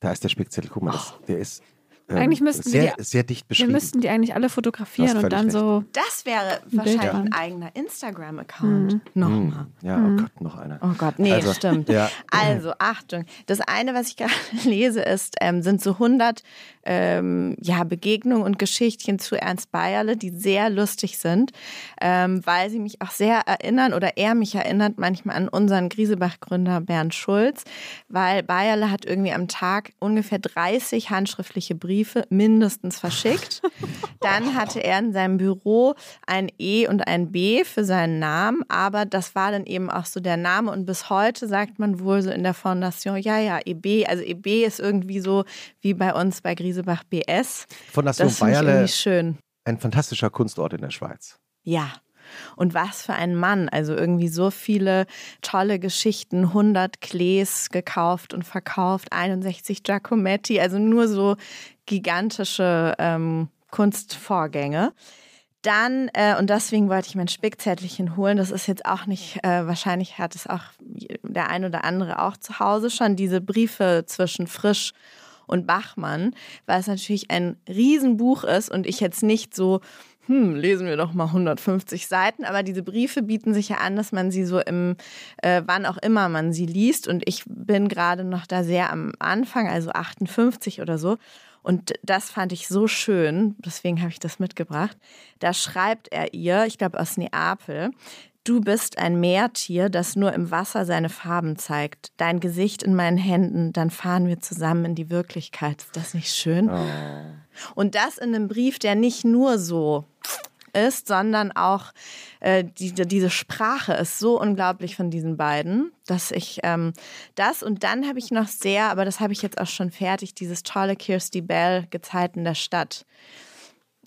Da ist der Spickzettel. Guck mal, das, der ist ähm, Eigentlich müssten wir sehr, die- sehr dicht wir beschrieben. müssten die eigentlich alle fotografieren und dann recht. so. das wäre wahrscheinlich dran. ein eigener Instagram-Account. Nochmal. Ja, oh Gott, noch einer. Oh Gott, nee, Also, stimmt. ja. Also, Achtung. Das eine, was ich gerade *laughs* lese, ist, ähm, sind so 100 ähm, ja, Begegnungen und Geschichtchen zu Ernst Bayerle, die sehr lustig sind, ähm, weil sie mich auch sehr erinnern oder er mich erinnert manchmal an unseren Griesebach-Gründer Bernd Schulz, weil Bayerle hat irgendwie am Tag ungefähr 30 handschriftliche Briefe mindestens verschickt. *laughs* Dann hatte er in seinem Büro ein E und ein B für seinen Namen, aber das war dann eben auch so der Name und bis heute sagt man wohl so in der Fondation, ja, ja, EB, also EB ist irgendwie so wie bei uns bei Griesebach BS. Fondation Das Bayerle, schön. ein fantastischer Kunstort in der Schweiz. Ja. Und was für ein Mann. Also irgendwie so viele tolle Geschichten. 100 Klees gekauft und verkauft, 61 Giacometti. Also nur so gigantische ähm, Kunstvorgänge. Dann, äh, und deswegen wollte ich mein Spickzettelchen holen. Das ist jetzt auch nicht, äh, wahrscheinlich hat es auch der ein oder andere auch zu Hause schon, diese Briefe zwischen Frisch und Bachmann, weil es natürlich ein Riesenbuch ist und ich jetzt nicht so, hm, lesen wir doch mal 150 Seiten, aber diese Briefe bieten sich ja an, dass man sie so im, äh, wann auch immer man sie liest und ich bin gerade noch da sehr am Anfang, also 58 oder so. Und das fand ich so schön, deswegen habe ich das mitgebracht. Da schreibt er ihr, ich glaube aus Neapel, Du bist ein Meertier, das nur im Wasser seine Farben zeigt. Dein Gesicht in meinen Händen, dann fahren wir zusammen in die Wirklichkeit. Ist das nicht schön? Und das in einem Brief, der nicht nur so ist, sondern auch äh, die, diese Sprache ist so unglaublich von diesen beiden, dass ich ähm, das und dann habe ich noch sehr, aber das habe ich jetzt auch schon fertig, dieses tolle Kirsty Bell Gezeiten der Stadt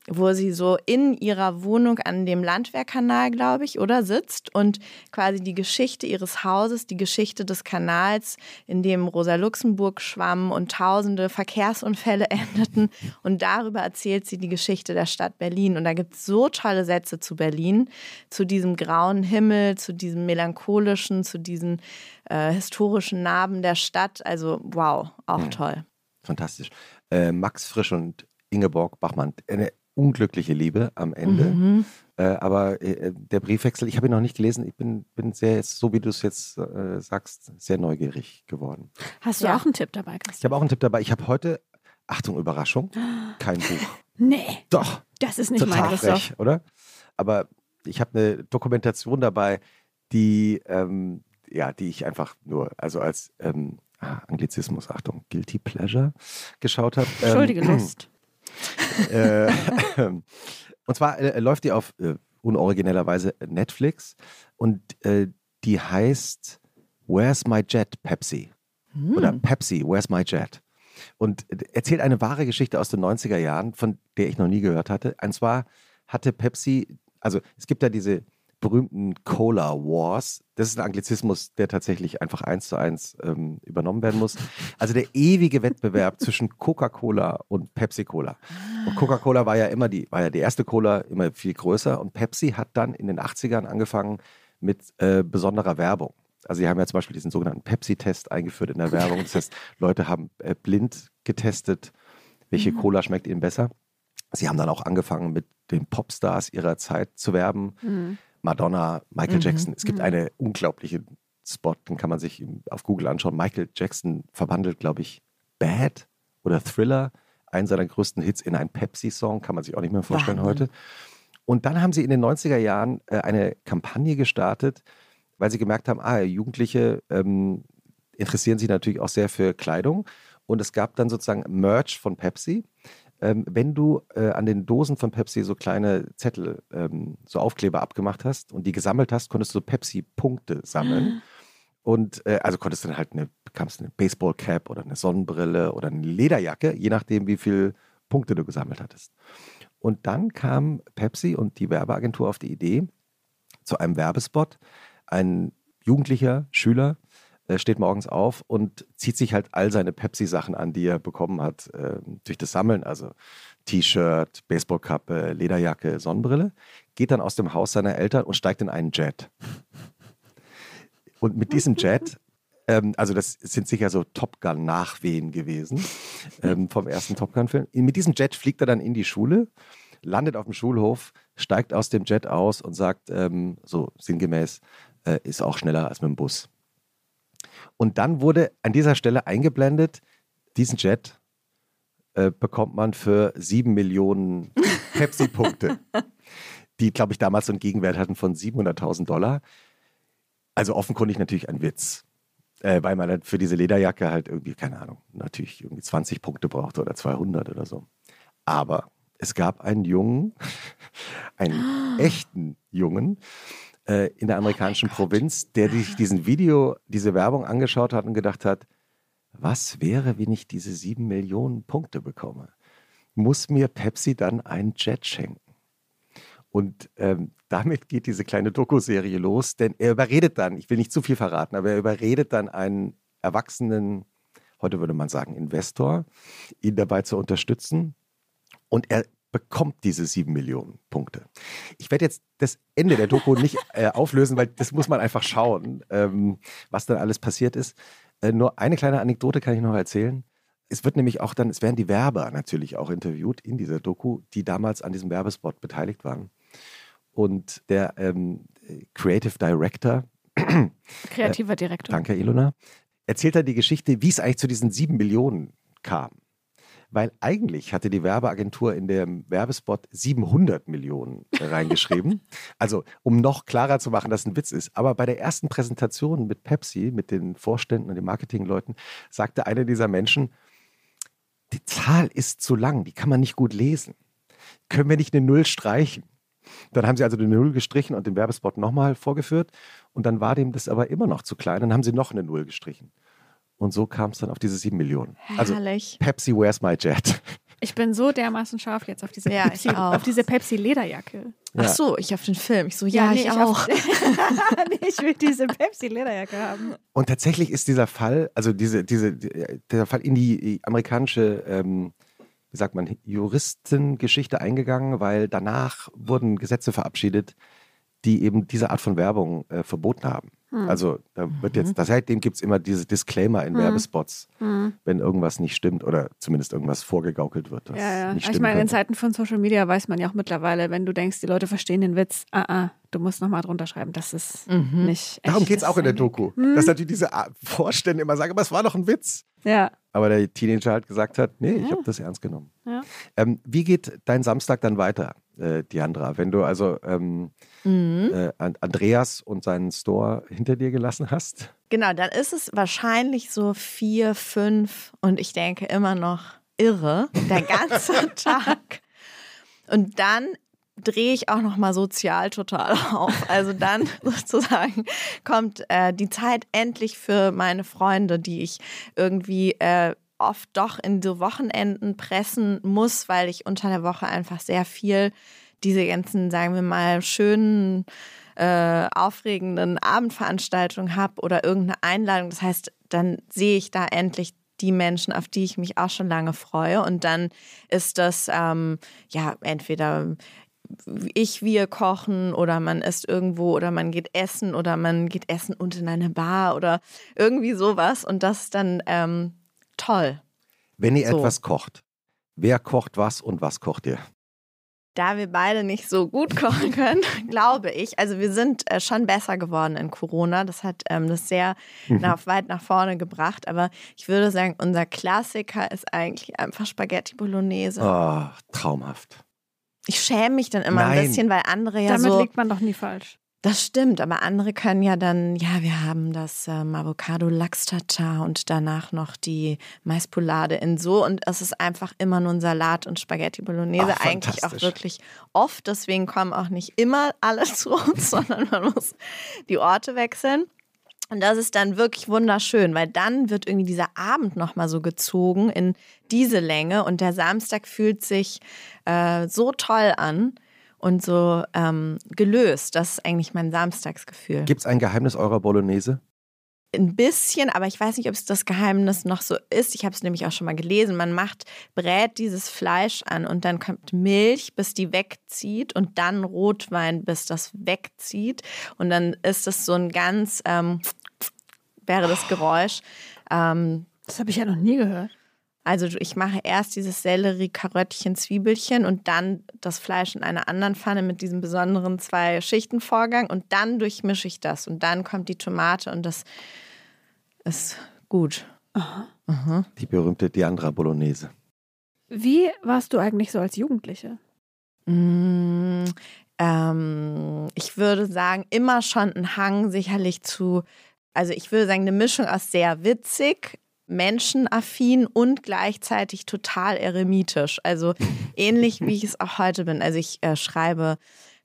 wo sie so in ihrer Wohnung an dem Landwehrkanal, glaube ich, oder sitzt und quasi die Geschichte ihres Hauses, die Geschichte des Kanals, in dem Rosa Luxemburg schwamm und tausende Verkehrsunfälle *laughs* endeten. Und darüber erzählt sie die Geschichte der Stadt Berlin. Und da gibt es so tolle Sätze zu Berlin, zu diesem grauen Himmel, zu diesem melancholischen, zu diesen äh, historischen Narben der Stadt. Also wow, auch toll. Fantastisch. Äh, Max Frisch und Ingeborg Bachmann, eine unglückliche Liebe am Ende. Mhm. Äh, aber äh, der Briefwechsel, ich habe ihn noch nicht gelesen. Ich bin, bin sehr, so wie du es jetzt äh, sagst, sehr neugierig geworden. Hast du Ja. auch einen Tipp dabei, Ich Christian? habe auch einen Tipp dabei. Ich habe heute, Achtung, Überraschung, kein Buch. *gasps* Nee, Doch, das ist nicht mein Christoph. frech, oder? Aber ich habe eine Dokumentation dabei, die, ähm, ja, die ich einfach nur, also als ähm, ah, Anglizismus, Achtung, Guilty Pleasure geschaut habe. Ähm, Schuldige *clears throat* Lust. *laughs* äh, *laughs* und zwar äh, läuft die auf äh, unoriginellerweise Netflix und äh, die heißt Where's My Jet Pepsi? Oder Pepsi, Where's My Jet? Und äh, erzählt eine wahre Geschichte aus den 90er Jahren, von der ich noch nie gehört hatte. Und zwar hatte Pepsi, also es gibt ja diese berühmten Cola Wars. Das ist ein Anglizismus, der tatsächlich einfach eins zu eins ähm, übernommen werden muss. Also der ewige Wettbewerb *laughs* zwischen Coca-Cola und Pepsi-Cola. Und Coca-Cola war ja immer die, war ja die erste Cola, immer viel größer. Und Pepsi hat dann in den 80ern angefangen mit äh, besonderer Werbung. Also sie haben ja zum Beispiel diesen sogenannten Pepsi-Test eingeführt in der *laughs* Werbung. Das heißt, Leute haben äh, blind getestet, welche Cola schmeckt ihnen besser. Sie haben dann auch angefangen, mit den Popstars ihrer Zeit zu werben. Mhm. Madonna, Michael Jackson. Es gibt eine unglaubliche Spot, den kann man sich auf Google anschauen. Michael Jackson verwandelt, glaube ich, Bad oder Thriller, einen seiner größten Hits, in einen Pepsi-Song, kann man sich auch nicht mehr vorstellen Wahnsinn. heute. Und dann haben sie in den 90er Jahren äh, eine Kampagne gestartet, weil sie gemerkt haben, ah, Jugendliche ähm, interessieren sich natürlich auch sehr für Kleidung. Und es gab dann sozusagen Merch von Pepsi. Ähm, wenn du äh, an den Dosen von Pepsi so kleine Zettel, ähm, so Aufkleber abgemacht hast und die gesammelt hast, konntest du Pepsi-Punkte sammeln. Und äh, also konntest du dann halt eine, bekamst eine Baseball-Cap oder eine Sonnenbrille oder eine Lederjacke, je nachdem, wie viele Punkte du gesammelt hattest. Und dann kam Pepsi und die Werbeagentur auf die Idee, zu einem Werbespot, ein jugendlicher Schüler äh, steht morgens auf und zieht sich halt all seine Pepsi-Sachen an, die er bekommen hat äh, durch das Sammeln. Also T-Shirt, Baseballkappe, Lederjacke, Sonnenbrille. Geht dann aus dem Haus seiner Eltern und steigt in einen Jet. Und mit diesem Jet ähm, also das sind sicher so Top Gun-Nachwehen gewesen ähm, vom ersten Top Gun-Film. Mit diesem Jet fliegt er dann in die Schule, landet auf dem Schulhof, steigt aus dem Jet aus und sagt, ähm, so sinngemäß, äh, ist auch schneller als mit dem Bus. Und dann wurde an dieser Stelle eingeblendet, diesen Jet äh, bekommt man für sieben Millionen *laughs* Pepsi-Punkte, die, glaube ich, damals so einen Gegenwert hatten von 700.000 Dollar. Also offenkundig natürlich ein Witz äh, weil man dann für diese Lederjacke halt irgendwie, keine Ahnung, natürlich irgendwie 20 Punkte brauchte oder 200 oder so. Aber es gab einen Jungen, *laughs* einen *gasps* echten Jungen äh, in der amerikanischen oh Provinz, der sich diesen Video, diese Werbung angeschaut hat und gedacht hat, was wäre, wenn ich diese sieben Millionen Punkte bekomme? Muss mir Pepsi dann einen Jet schenken? Und ähm, damit geht diese kleine Doku-Serie los, denn er überredet dann, ich will nicht zu viel verraten, aber er überredet dann einen erwachsenen, heute würde man sagen, Investor, ihn dabei zu unterstützen. Und er bekommt diese sieben Millionen Punkte. Ich werde jetzt das Ende der Doku nicht *laughs* äh, auflösen, weil das muss man einfach schauen, ähm, was dann alles passiert ist. Äh, nur eine kleine Anekdote kann ich noch erzählen. Es wird nämlich auch dann, es werden die Werber natürlich auch interviewt in dieser Doku, die damals an diesem Werbespot beteiligt waren und der ähm, Creative Director. Kreativer Direktor. Äh, danke, Ilona. Erzählt er die Geschichte, wie es eigentlich zu diesen sieben Millionen kam. Weil eigentlich hatte die Werbeagentur in dem Werbespot 700 Millionen reingeschrieben. *laughs* also, um noch klarer zu machen, dass es ein Witz ist. Aber bei der ersten Präsentation mit Pepsi, mit den Vorständen und den Marketingleuten, sagte einer dieser Menschen, die Zahl ist zu lang, die kann man nicht gut lesen. Können wir nicht eine Null streichen? Dann haben sie also eine Null gestrichen und den Werbespot nochmal vorgeführt. Und dann war dem das aber immer noch zu klein. Dann haben sie noch eine Null gestrichen. Und so kam es dann auf diese sieben Millionen. Also Herrlich. Pepsi, where's my jet? Ich bin so dermaßen scharf jetzt auf diese Ja, Pepsi, ich auch. auf diese Pepsi-Lederjacke. Ach so, ich auf den Film. Ich so, ja, ich nee, auch. Auf, *laughs* nee, ich will diese Pepsi-Lederjacke haben. Und tatsächlich ist dieser Fall, also diese, diese, der Fall in die amerikanische, ähm, wie sagt man, Juristengeschichte eingegangen, weil danach wurden Gesetze verabschiedet, die eben diese Art von Werbung äh, verboten haben. Hm. Also da wird jetzt, das seitdem gibt es immer diese Disclaimer in Hm. Werbespots, Hm. wenn irgendwas nicht stimmt oder zumindest irgendwas vorgegaukelt wird. Ja, ja. Nicht Ich meine, in. Zeiten von Social Media weiß man ja auch mittlerweile, wenn du denkst, die Leute verstehen den Witz, ah, ah, du musst nochmal drunter schreiben, das ist Mhm. nicht echt. Darum geht es auch in der Doku. Hm. Dass natürlich diese Vorstände immer sagen, aber es war doch ein Witz. Ja. Aber der Teenager halt gesagt hat, nee, ich Ja. habe das ernst genommen. Ja. Ähm, wie geht dein Samstag dann weiter, äh, Diandra? Wenn du also ähm, Mhm. äh, An- Andreas und seinen Store hinter dir gelassen hast? Genau, dann ist es wahrscheinlich so vier, fünf und ich denke immer noch irre, der ganze *laughs* Tag. Und dann drehe ich auch noch mal sozial total auf. Also dann *laughs* sozusagen kommt äh, die Zeit endlich für meine Freunde, die ich irgendwie äh, oft doch in so Wochenenden pressen muss, weil ich unter der Woche einfach sehr viel diese ganzen, sagen wir mal, schönen äh, aufregenden Abendveranstaltung habe oder irgendeine Einladung. Das heißt, dann sehe ich da endlich die Menschen, auf die ich mich auch schon lange freue. Und dann ist das ähm, ja entweder ich, wir kochen oder man isst irgendwo oder man geht essen oder man geht essen und in eine Bar oder irgendwie sowas. Und das ist dann ähm, toll. Wenn ihr So. etwas kocht, wer kocht was und was kocht ihr? Da wir beide nicht so gut *laughs* kochen können, glaube ich. Also wir sind äh, schon besser geworden in Corona. Das hat ähm, das sehr nach, weit nach vorne gebracht. Aber ich würde sagen, unser Klassiker ist eigentlich einfach Spaghetti Bolognese. Oh, traumhaft. Ich schäme mich dann immer Nein. ein bisschen, weil andere ja Damit so. liegt man doch nie falsch. Das stimmt, aber andere können ja dann, ja, wir haben das ähm, Avocado Lachs Tartar und danach noch die Maispolade in so und es ist einfach immer nur ein Salat und Spaghetti Bolognese, Ach, eigentlich auch wirklich oft, deswegen kommen auch nicht immer alle *laughs* zu uns, sondern man muss die Orte wechseln. Und das ist dann wirklich wunderschön, weil dann wird irgendwie dieser Abend nochmal so gezogen in diese Länge und der Samstag fühlt sich äh, so toll an und so ähm, gelöst. Das ist eigentlich mein Samstagsgefühl. Gibt es ein Geheimnis eurer Bolognese? ein bisschen, aber ich weiß nicht, ob es das Geheimnis noch so ist. Ich habe es nämlich auch schon mal gelesen. Man macht, brät dieses Fleisch an und dann kommt Milch, bis die wegzieht und dann Rotwein, bis das wegzieht. Und dann ist es so ein ganz, ähm, wäre das Geräusch. Ähm, das habe ich ja noch nie gehört. Also ich mache erst dieses Sellerie, Karöttchen, Zwiebelchen und dann das Fleisch in einer anderen Pfanne mit diesem besonderen Zwei-Schichten-Vorgang und dann durchmische ich das und dann kommt die Tomate und das ist gut. Aha. Aha. Die berühmte Diandra Bolognese. Wie warst du eigentlich so als Jugendliche? Mm, ähm, ich würde sagen, immer schon ein Hang sicherlich zu, also ich würde sagen, eine Mischung aus sehr witzig, menschenaffin und gleichzeitig total eremitisch. Also ähnlich wie ich es auch heute bin. Also ich äh, schreibe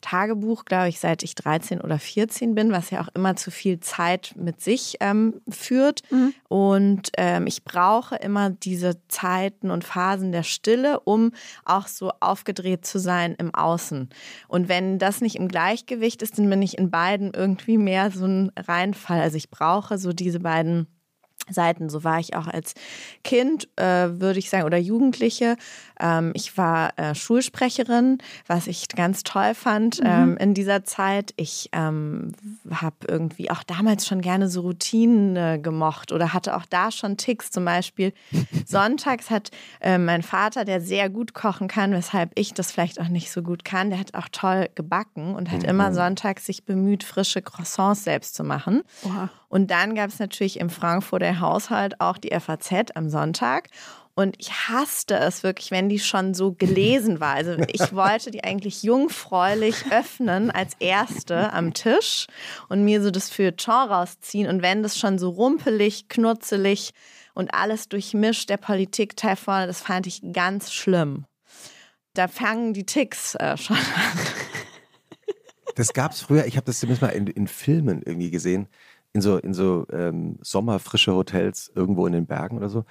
Tagebuch, glaube ich, seit ich 13 oder 14 bin, was ja auch immer zu viel Zeit mit sich ähm, führt. Mhm. Und ähm, ich brauche immer diese Zeiten und Phasen der Stille, um auch so aufgedreht zu sein im Außen. Und wenn das nicht im Gleichgewicht ist, dann bin ich in beiden irgendwie mehr so ein Reinfall. Also ich brauche so diese beiden Seiten. So war ich auch als Kind, äh, würde ich sagen, oder Jugendliche. Ähm, ich war äh, Schulsprecherin, was ich ganz toll fand mhm. ähm, in dieser Zeit. Ich ähm, habe irgendwie auch damals schon gerne so Routinen äh, gemocht oder hatte auch da schon Ticks. Zum Beispiel *laughs* sonntags hat äh, mein Vater, der sehr gut kochen kann, weshalb ich das vielleicht auch nicht so gut kann, der hat auch toll gebacken und hat mhm. immer sonntags sich bemüht, frische Croissants selbst zu machen. Oha. Und dann gab es natürlich im Frankfurter Haushalt auch die FAZ am Sonntag. Und ich hasste es wirklich, wenn die schon so gelesen war. Also ich *laughs* wollte die eigentlich jungfräulich öffnen als erste am Tisch und mir so das Feuilleton rausziehen. Und wenn das schon so rumpelig, knutzelig und alles durchmischt, der Politikteil vorne, das fand ich ganz schlimm. Da fangen die Ticks äh, schon an. Das gab es früher, ich habe das zumindest mal in, in Filmen irgendwie gesehen in so, in so ähm, sommerfrische Hotels irgendwo in den Bergen oder so.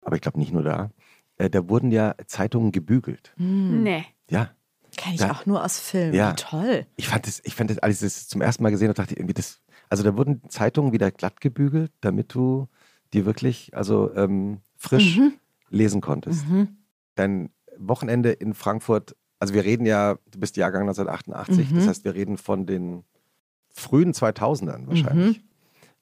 Aber ich glaube nicht nur da. Äh, da wurden ja Zeitungen gebügelt. Hm. Nee. Ja. Kenne ich da, auch nur aus Filmen. Ja. Wie toll. Ich fand das, ich fand das, als ich das zum ersten Mal gesehen habe, dachte ich irgendwie, das, also da wurden Zeitungen wieder glatt gebügelt, damit du die wirklich, also ähm, frisch mhm. lesen konntest. Mhm. Dein Wochenende in Frankfurt, also wir reden ja, du bist Jahrgang 1988, mhm. das heißt, wir reden von den frühen 2000ern wahrscheinlich.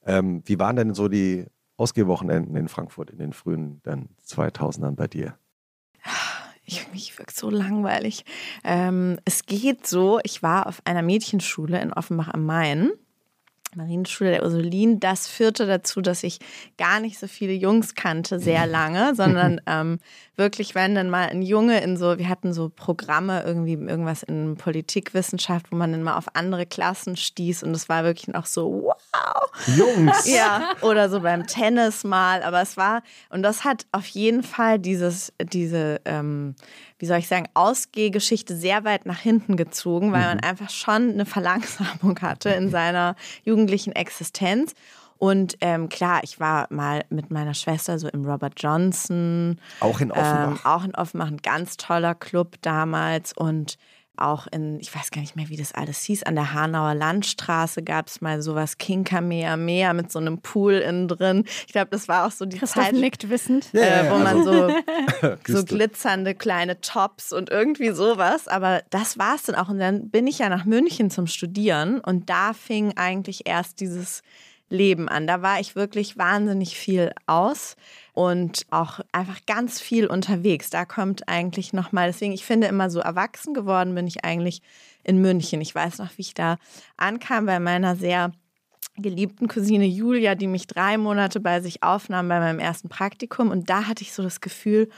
Ähm, wie waren denn so die Ausgehwochenenden in Frankfurt in den frühen dann 2000ern bei dir? Ich, mich wirkt so langweilig. Ähm, es geht so, ich war auf einer Mädchenschule in Offenbach am Main Marienschule der Ursulin. Das führte dazu, dass ich gar nicht so viele Jungs kannte, sehr *laughs* lange, sondern ähm, wirklich, wenn dann mal ein Junge in so, wir hatten so Programme, irgendwie irgendwas in Politikwissenschaft, wo man dann mal auf andere Klassen stieß und es war wirklich noch so, wow. Jungs. *laughs* Ja, oder so beim Tennis mal, aber es war, und das hat auf jeden Fall dieses, diese, ähm, wie soll ich sagen, Ausgehgeschichte sehr weit nach hinten gezogen, weil man mhm. einfach schon eine Verlangsamung hatte in seiner jugendlichen Existenz. Und ähm, klar, ich war mal mit meiner Schwester so im Robert Johnson. Auch in Offenbach. Ähm, auch in Offenbach, ein ganz toller Club damals. Und auch in, ich weiß gar nicht mehr, wie das alles hieß, an der Hanauer Landstraße gab es mal sowas Kinkermeer mit so einem Pool innen drin. Ich glaube, das war auch so die Christoph Zeit, nickt wissend. Äh, wo man so, *laughs* so glitzernde kleine Tops und irgendwie sowas. Aber das war es dann auch. Und dann bin ich ja nach München zum Studieren und da fing eigentlich erst dieses Leben an. Da war ich wirklich wahnsinnig viel aus und auch einfach ganz viel unterwegs. Da kommt eigentlich nochmal, deswegen, ich finde immer so erwachsen geworden bin ich eigentlich in München. Ich weiß noch, wie ich da ankam bei meiner sehr geliebten Cousine Julia, die mich drei Monate bei sich aufnahm bei meinem ersten Praktikum. Und da hatte ich so das Gefühl,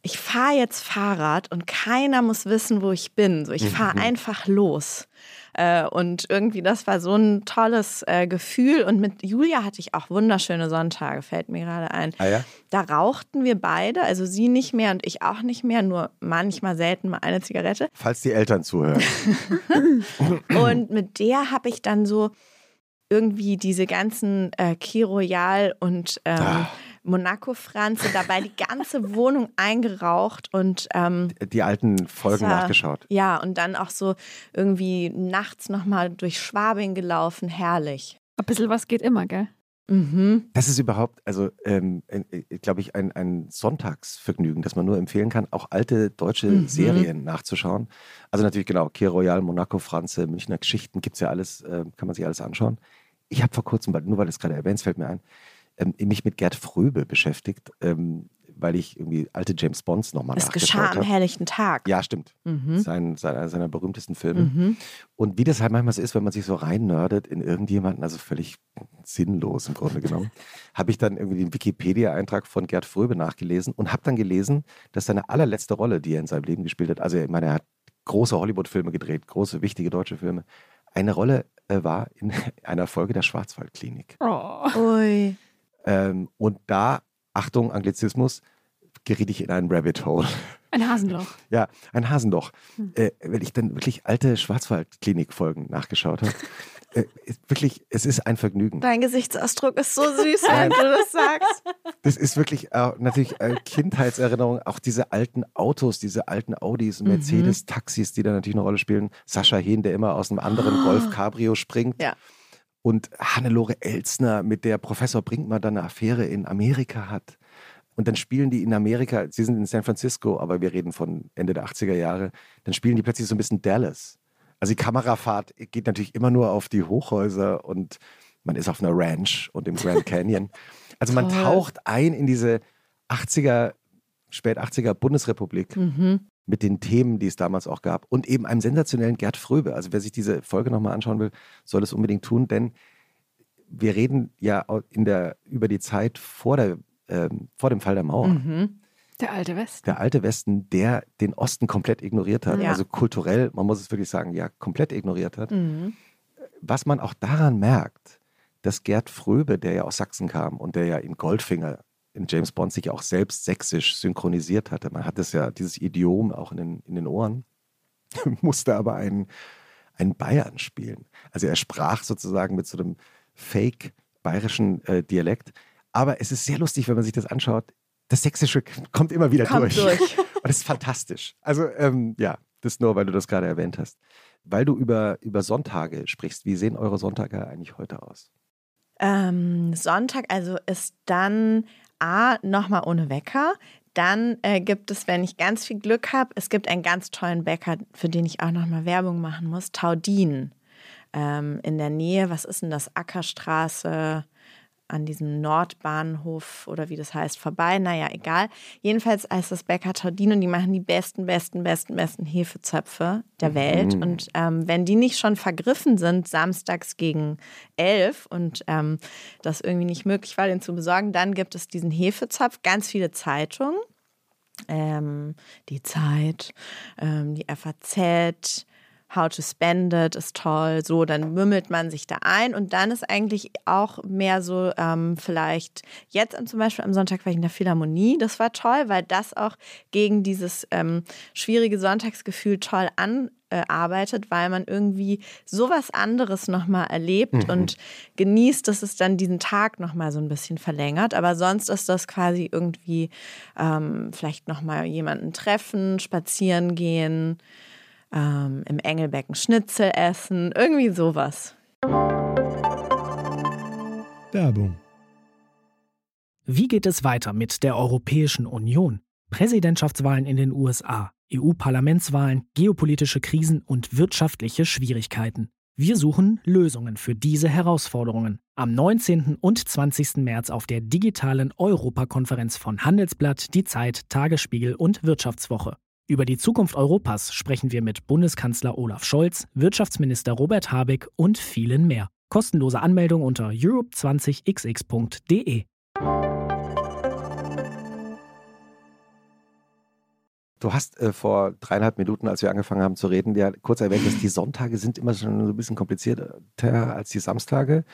ich fahre jetzt Fahrrad und keiner muss wissen, wo ich bin. So, ich fahre mhm. einfach los. Äh, und irgendwie, das war so ein tolles äh, Gefühl. Und mit Julia hatte ich auch wunderschöne Sonntage, fällt mir gerade ein. Ah, ja? Da rauchten wir beide, also sie nicht mehr und ich auch nicht mehr, nur manchmal selten mal eine Zigarette. Falls die Eltern zuhören. *laughs* *laughs* und mit der habe ich dann so irgendwie diese ganzen äh, Key Royal und ähm, ah. Monaco-Franze, dabei die ganze Wohnung eingeraucht und ähm, die alten Folgen war, nachgeschaut. Ja, und dann auch so irgendwie nachts nochmal durch Schwabing gelaufen, herrlich. Ein bisschen was geht immer, gell? Mhm. Das ist überhaupt, also ähm, äh, glaube ich, ein, ein Sonntagsvergnügen, das man nur empfehlen kann, auch alte deutsche Mhm. Serien nachzuschauen. Also natürlich genau, Kier Royal, Monaco, Franze, Münchner Geschichten, gibt es ja alles, äh, kann man sich alles anschauen. Ich habe vor kurzem, weil- nur weil du es gerade erwähnst, fällt mir ein, ähm, mich mit Gerd Fröbe beschäftigt, ähm, weil ich irgendwie alte James Bonds nochmal Es geschah nachgeschaut am habe. helllichten Tag. Ja, stimmt. Mhm. Sein, sein, einer seiner berühmtesten Filme. Mhm. Und wie das halt manchmal so ist, wenn man sich so reinnördet in irgendjemanden, also völlig sinnlos im Grunde genommen, *laughs* habe ich dann irgendwie den Wikipedia-Eintrag von Gerd Fröbe nachgelesen und habe dann gelesen, dass seine allerletzte Rolle, die er in seinem Leben gespielt hat, also ich meine, er hat große Hollywood-Filme gedreht, große, wichtige deutsche Filme, eine Rolle äh, war in *laughs* einer Folge der Schwarzwaldklinik. Oh. Ui. Ähm, und da, Achtung, Anglizismus, geriet ich in einen Rabbit Hole. Ein Hasenloch. *laughs* Ja, ein Hasenloch. Hm. Äh, wenn ich dann wirklich alte Schwarzwaldklinik-Folgen nachgeschaut habe, äh, ist wirklich, es ist ein Vergnügen. Dein Gesichtsausdruck ist so süß, wenn du das sagst. Das ist wirklich äh, natürlich äh, Kindheitserinnerung. Auch diese alten Autos, diese alten Audis, Mhm. Mercedes-Taxis, die da natürlich eine Rolle spielen. Sascha Hehn, der immer aus einem anderen Golf Cabrio springt. Ah. Ja. Und Hannelore Elsner, mit der Professor Brinkmann dann eine Affäre in Amerika hat. Und dann spielen die in Amerika, sie sind in San Francisco, aber wir reden von Ende der 80er Jahre, dann spielen die plötzlich so ein bisschen Dallas. Also die Kamerafahrt geht natürlich immer nur auf die Hochhäuser und man ist auf einer Ranch und im Grand *laughs* Canyon. Also man taucht ein in diese 80er, spät 80er Bundesrepublik Mhm. Mit den Themen, die es damals auch gab und eben einem sensationellen Gerd Fröbe. Also wer sich diese Folge nochmal anschauen will, soll es unbedingt tun, denn wir reden ja in der, über die Zeit vor, der, ähm, vor dem Fall der Mauer. Mhm. Der alte West. Der alte Westen, der den Osten komplett ignoriert hat, Ja. also kulturell, man muss es wirklich sagen, ja, komplett ignoriert hat. Mhm. Was man auch daran merkt, dass Gerd Fröbe, der ja aus Sachsen kam und der ja in Goldfinger in James Bond sich auch selbst sächsisch synchronisiert hatte, man hat das ja, dieses Idiom auch in den, in den Ohren, *laughs* musste aber einen, einen Bayern spielen. Also er sprach sozusagen mit so einem fake bayerischen äh, Dialekt. Aber es ist sehr lustig, wenn man sich das anschaut. Das Sächsische kommt immer wieder Kommt durch. durch. *laughs* Und das ist fantastisch. Also, ähm, ja, das nur, weil du das gerade erwähnt hast. Weil du über, über Sonntage sprichst, wie sehen eure Sonntage eigentlich heute aus? Ähm, Sonntag also ist dann A, nochmal ohne Wecker. Dann äh, gibt es, wenn ich ganz viel Glück habe, es gibt einen ganz tollen Bäcker, für den ich auch nochmal Werbung machen muss, Taudin. Ähm, in der Nähe, was ist denn das? Ackerstraße an diesem Nordbahnhof oder wie das heißt, vorbei. Naja, egal. Jedenfalls heißt das Bäcker und die machen die besten, besten, besten, besten Hefezöpfe der Welt. Mhm. Und ähm, wenn die nicht schon vergriffen sind, samstags gegen elf und ähm, das irgendwie nicht möglich war, den zu besorgen, dann gibt es diesen Hefezopf, ganz viele Zeitungen. Ähm, die Zeit, ähm, die FAZ, How to Spend It ist toll. So, dann mümmelt man sich da ein und dann ist eigentlich auch mehr so ähm, vielleicht jetzt zum Beispiel am Sonntag war ich in der Philharmonie. Das war toll, weil das auch gegen dieses ähm, schwierige Sonntagsgefühl toll anarbeitet, weil man irgendwie sowas anderes nochmal erlebt und genießt, dass es dann diesen Tag nochmal so ein bisschen verlängert. Aber sonst ist das quasi irgendwie ähm, vielleicht nochmal jemanden treffen, spazieren gehen ähm, im Engelbecken Schnitzel essen, irgendwie sowas. Werbung. Wie geht es weiter mit der Europäischen Union? Präsidentschaftswahlen in den USA, EU-Parlamentswahlen, geopolitische Krisen und wirtschaftliche Schwierigkeiten. Wir suchen Lösungen für diese Herausforderungen. Am 19. und 20. März auf der digitalen Europakonferenz von Handelsblatt, Die Zeit, Tagesspiegel und Wirtschaftswoche. Über die Zukunft Europas sprechen wir mit Bundeskanzler Olaf Scholz, Wirtschaftsminister Robert Habeck und vielen mehr. Kostenlose Anmeldung unter europe20xx.de. Du hast äh, vor dreieinhalb Minuten, als wir angefangen haben zu reden, ja kurz erwähnt, dass die Sonntage sind immer schon so ein bisschen komplizierter als die Samstage,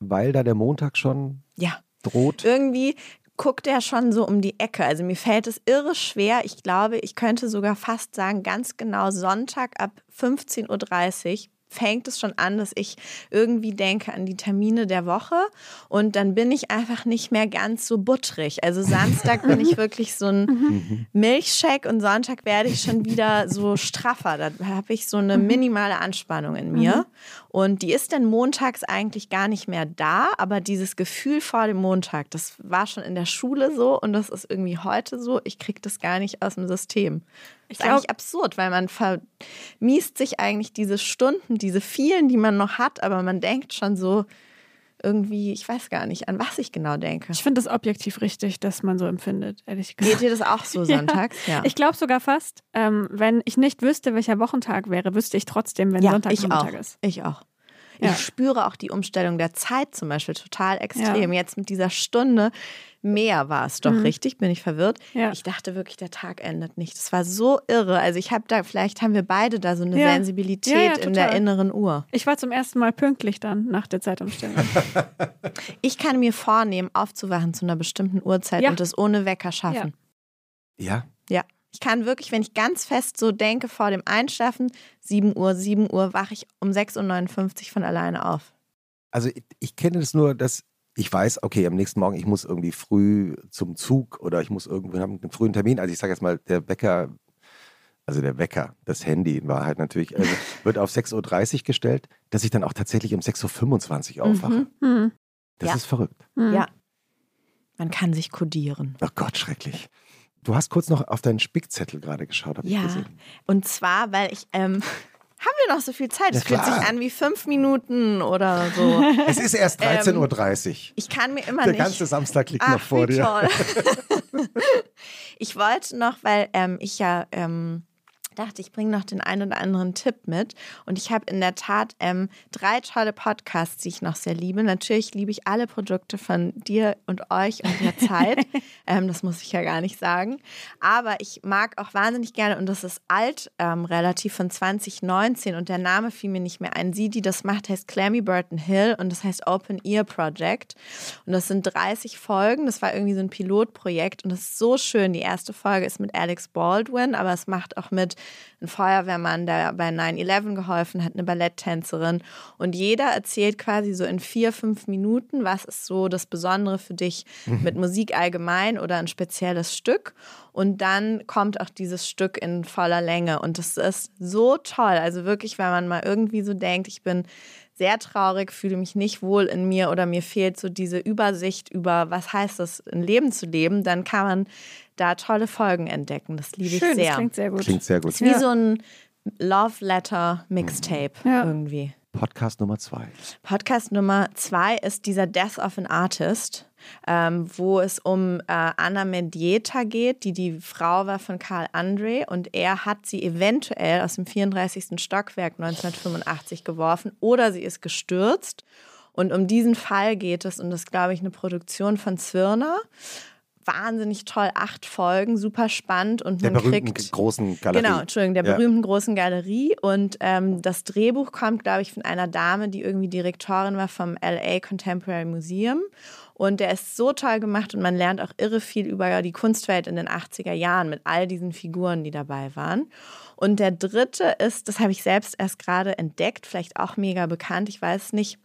weil da der Montag schon Ja, droht. irgendwie guckt er schon so um die Ecke. Also mir fällt es irre schwer. Ich glaube, ich könnte sogar fast sagen, ganz genau Sonntag ab 15.30 Uhr fängt es schon an, dass ich irgendwie denke an die Termine der Woche und dann bin ich einfach nicht mehr ganz so buttrig. Also Samstag bin ich *laughs* wirklich so ein Mhm. Milchshake und Sonntag werde ich schon wieder so straffer. Da habe ich so eine minimale Anspannung in mir und die ist dann montags eigentlich gar nicht mehr da, aber dieses Gefühl vor dem Montag, das war schon in der Schule so und das ist irgendwie heute so. Ich kriege das gar nicht aus dem System. Ich ist eigentlich absurd, weil man vermiest sich eigentlich diese Stunden, diese vielen, die man noch hat, aber man denkt schon so irgendwie, ich weiß gar nicht, an was ich genau denke. Ich finde das objektiv richtig, dass man so empfindet, ehrlich gesagt. Geht dir das auch so *laughs* sonntags? Ja. Ich glaube sogar fast, ähm, wenn ich nicht wüsste, welcher Wochentag wäre, wüsste ich trotzdem, wenn ja, Sonntag ich Sonntag auch. ist. Ich auch. Ja. Ich spüre auch die Umstellung der Zeit zum Beispiel total extrem. Jetzt mit dieser Stunde mehr war es doch Mhm. richtig, bin ich verwirrt. Ja. Ich dachte wirklich, der Tag endet nicht. Das war so irre. Also ich habe da, vielleicht haben wir beide da so eine Ja. Sensibilität Ja, ja, in der inneren Uhr. Ich war zum ersten Mal pünktlich dann nach der Zeitumstellung. *laughs* Ich kann mir vornehmen, aufzuwachen zu einer bestimmten Uhrzeit Ja. und das ohne Wecker schaffen. Ja, Ja. Ich kann wirklich, wenn ich ganz fest so denke vor dem Einschlafen, 7 Uhr, 7 Uhr, wache ich um 6.59 Uhr von alleine auf. also ich, ich kenne das nur, dass ich weiß, okay, am nächsten Morgen, ich muss irgendwie früh zum Zug oder ich muss irgendwo haben einen frühen Termin. Also ich sage jetzt mal, der Wecker, also der Wecker, das Handy in Wahrheit natürlich, also *laughs* wird auf 6.30 Uhr gestellt, dass ich dann auch tatsächlich um 6.25 Uhr aufwache. Mhm. Hm. Das Ja. ist verrückt. Hm. Ja. Man kann sich kodieren. Oh Gott, schrecklich. Du hast kurz noch auf deinen Spickzettel gerade geschaut, habe ich Ja. gesehen. Und zwar, weil ich, ähm, *laughs* haben wir noch so viel Zeit? Ja, Es fühlt sich an wie fünf Minuten oder so. *laughs* Es ist erst 13.30 Uhr. Ich kann mir immer Der nicht. ganze Samstag liegt Ach, noch vor dir. *laughs* ich wollte noch, weil ähm, ich ja ähm, dachte, ich bringe noch den einen oder anderen Tipp mit. Und ich habe in der Tat ähm, drei tolle Podcasts, die ich noch sehr liebe. Natürlich liebe ich alle Produkte von dir und euch und der *laughs* Zeit. ähm, das muss ich ja gar nicht sagen. Aber ich mag auch wahnsinnig gerne, und das ist alt, ähm, relativ von 2019 und der Name fiel mir nicht mehr ein. Sie, die das macht, heißt Clammy Burton Hill und das heißt Open Ear Project. Und das sind 30 Folgen. Das war irgendwie so ein Pilotprojekt und das ist so schön. Die erste Folge ist mit Alex Baldwin, aber es macht auch mit einem Feuerwehrmann, der bei 9-11 geholfen hat, eine Balletttänzerin. Und jeder erzählt quasi so in vier, fünf Minuten, was ist so das Besondere für dich mit Musik allgemein oder ein spezielles Stück. Und dann kommt auch dieses Stück in voller Länge. Und das ist so toll. Also wirklich, wenn man mal irgendwie so denkt, ich bin sehr traurig, fühle mich nicht wohl in mir oder mir fehlt so diese Übersicht über, was heißt es, ein Leben zu leben, dann kann man da tolle Folgen entdecken. Das liebe Schön, ich sehr. das klingt sehr gut. Klingt sehr gut. ist wie Ja. so ein Love Letter Mixtape Ja. irgendwie. Podcast Nummer zwei. Podcast Nummer zwei ist dieser Death of an Artist, ähm, wo es um äh, Anna Mendieta geht, die die Frau war von Karl Andre und er hat sie eventuell aus dem 34. Stockwerk 1985 geworfen oder sie ist gestürzt. Und um diesen Fall geht es und das ist, glaube ich, eine Produktion von Zwirner. Wahnsinnig toll, acht Folgen, super spannend und Der man berühmten kriegt großen Galerie. Genau, Entschuldigung, der Ja. berühmten großen Galerie. Und ähm, das Drehbuch kommt, glaube ich, von einer Dame, die irgendwie Direktorin war vom LA Contemporary Museum. Und der ist so toll gemacht und man lernt auch irre viel über die Kunstwelt in den 80er Jahren mit all diesen Figuren, die dabei waren. Und der dritte ist, das habe ich selbst erst gerade entdeckt, vielleicht auch mega bekannt, ich weiß es nicht,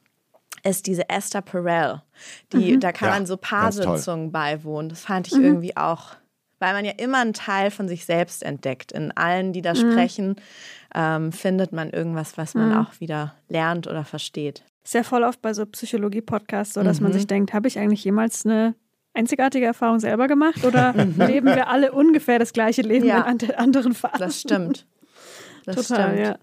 ist diese Esther Perel. Die, Da kann Ja, man so. Paarsitzungen beiwohnen. Das fand ich irgendwie auch, weil man ja immer einen Teil von sich selbst entdeckt. In allen, die da sprechen, ähm, findet man irgendwas, was man auch wieder lernt oder versteht. Ist ja voll oft bei so Psychologie-Podcasts so, dass man Mhm. sich denkt, habe ich eigentlich jemals eine einzigartige Erfahrung selber gemacht oder *laughs* leben wir alle ungefähr das gleiche Leben Ja. in ante- anderen Phasen? Das stimmt. Das Total, stimmt. ja.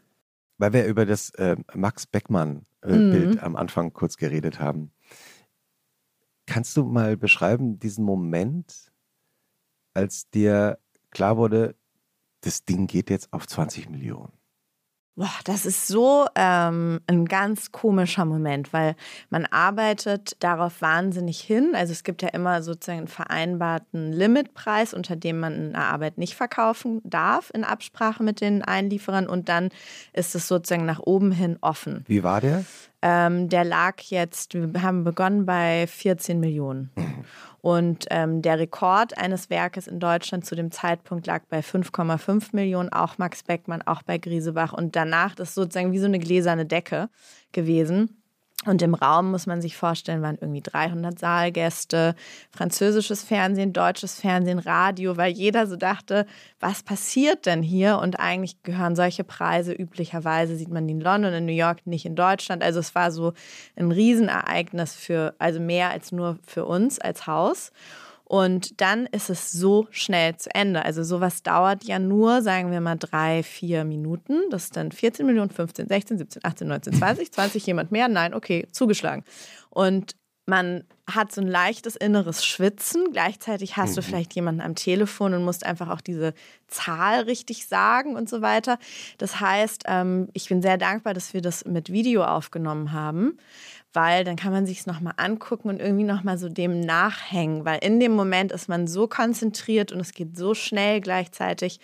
Weil wir über das äh, Max Beckmann-Bild am Anfang kurz geredet haben. Kannst du mal beschreiben, diesen Moment, als dir klar wurde, das Ding geht jetzt auf 20 Millionen? Boah, das ist so ähm, ein ganz komischer Moment, weil man arbeitet darauf wahnsinnig hin. Also es gibt ja immer sozusagen einen vereinbarten Limitpreis, unter dem man eine Arbeit nicht verkaufen darf in Absprache mit den Einlieferern und dann ist es sozusagen nach oben hin offen. Wie war der? Ähm, der lag jetzt, wir haben begonnen bei 14 Millionen. *laughs* Und ähm, der Rekord eines Werkes in Deutschland zu dem Zeitpunkt lag bei 5,5 Millionen, auch Max Beckmann, auch bei Griesebach. Und danach, das ist sozusagen wie so eine gläserne Decke gewesen. Und im Raum muss man sich vorstellen, waren irgendwie 300 Saalgäste, französisches Fernsehen, deutsches Fernsehen, Radio, weil jeder so dachte, was passiert denn hier? Und eigentlich gehören solche Preise üblicherweise, sieht man die in London, in New York, nicht in Deutschland. Also es war so ein Riesenereignis für, also mehr als nur für uns als Haus. Und dann ist es so schnell zu Ende. Also sowas dauert ja nur, sagen wir mal, drei, vier Minuten. Das ist dann 14 Millionen, 15, 16, 17, 18, 19, 20, 20, jemand mehr? Nein, okay, zugeschlagen. Und man hat so ein leichtes inneres Schwitzen. Gleichzeitig hast du mhm. vielleicht jemanden am Telefon und musst einfach auch diese Zahl richtig sagen und so weiter. Das heißt, ähm, ich bin sehr dankbar, dass wir das mit Video aufgenommen haben, weil dann kann man sich es nochmal angucken und irgendwie nochmal so dem nachhängen, weil in dem Moment ist man so konzentriert und es geht so schnell gleichzeitig,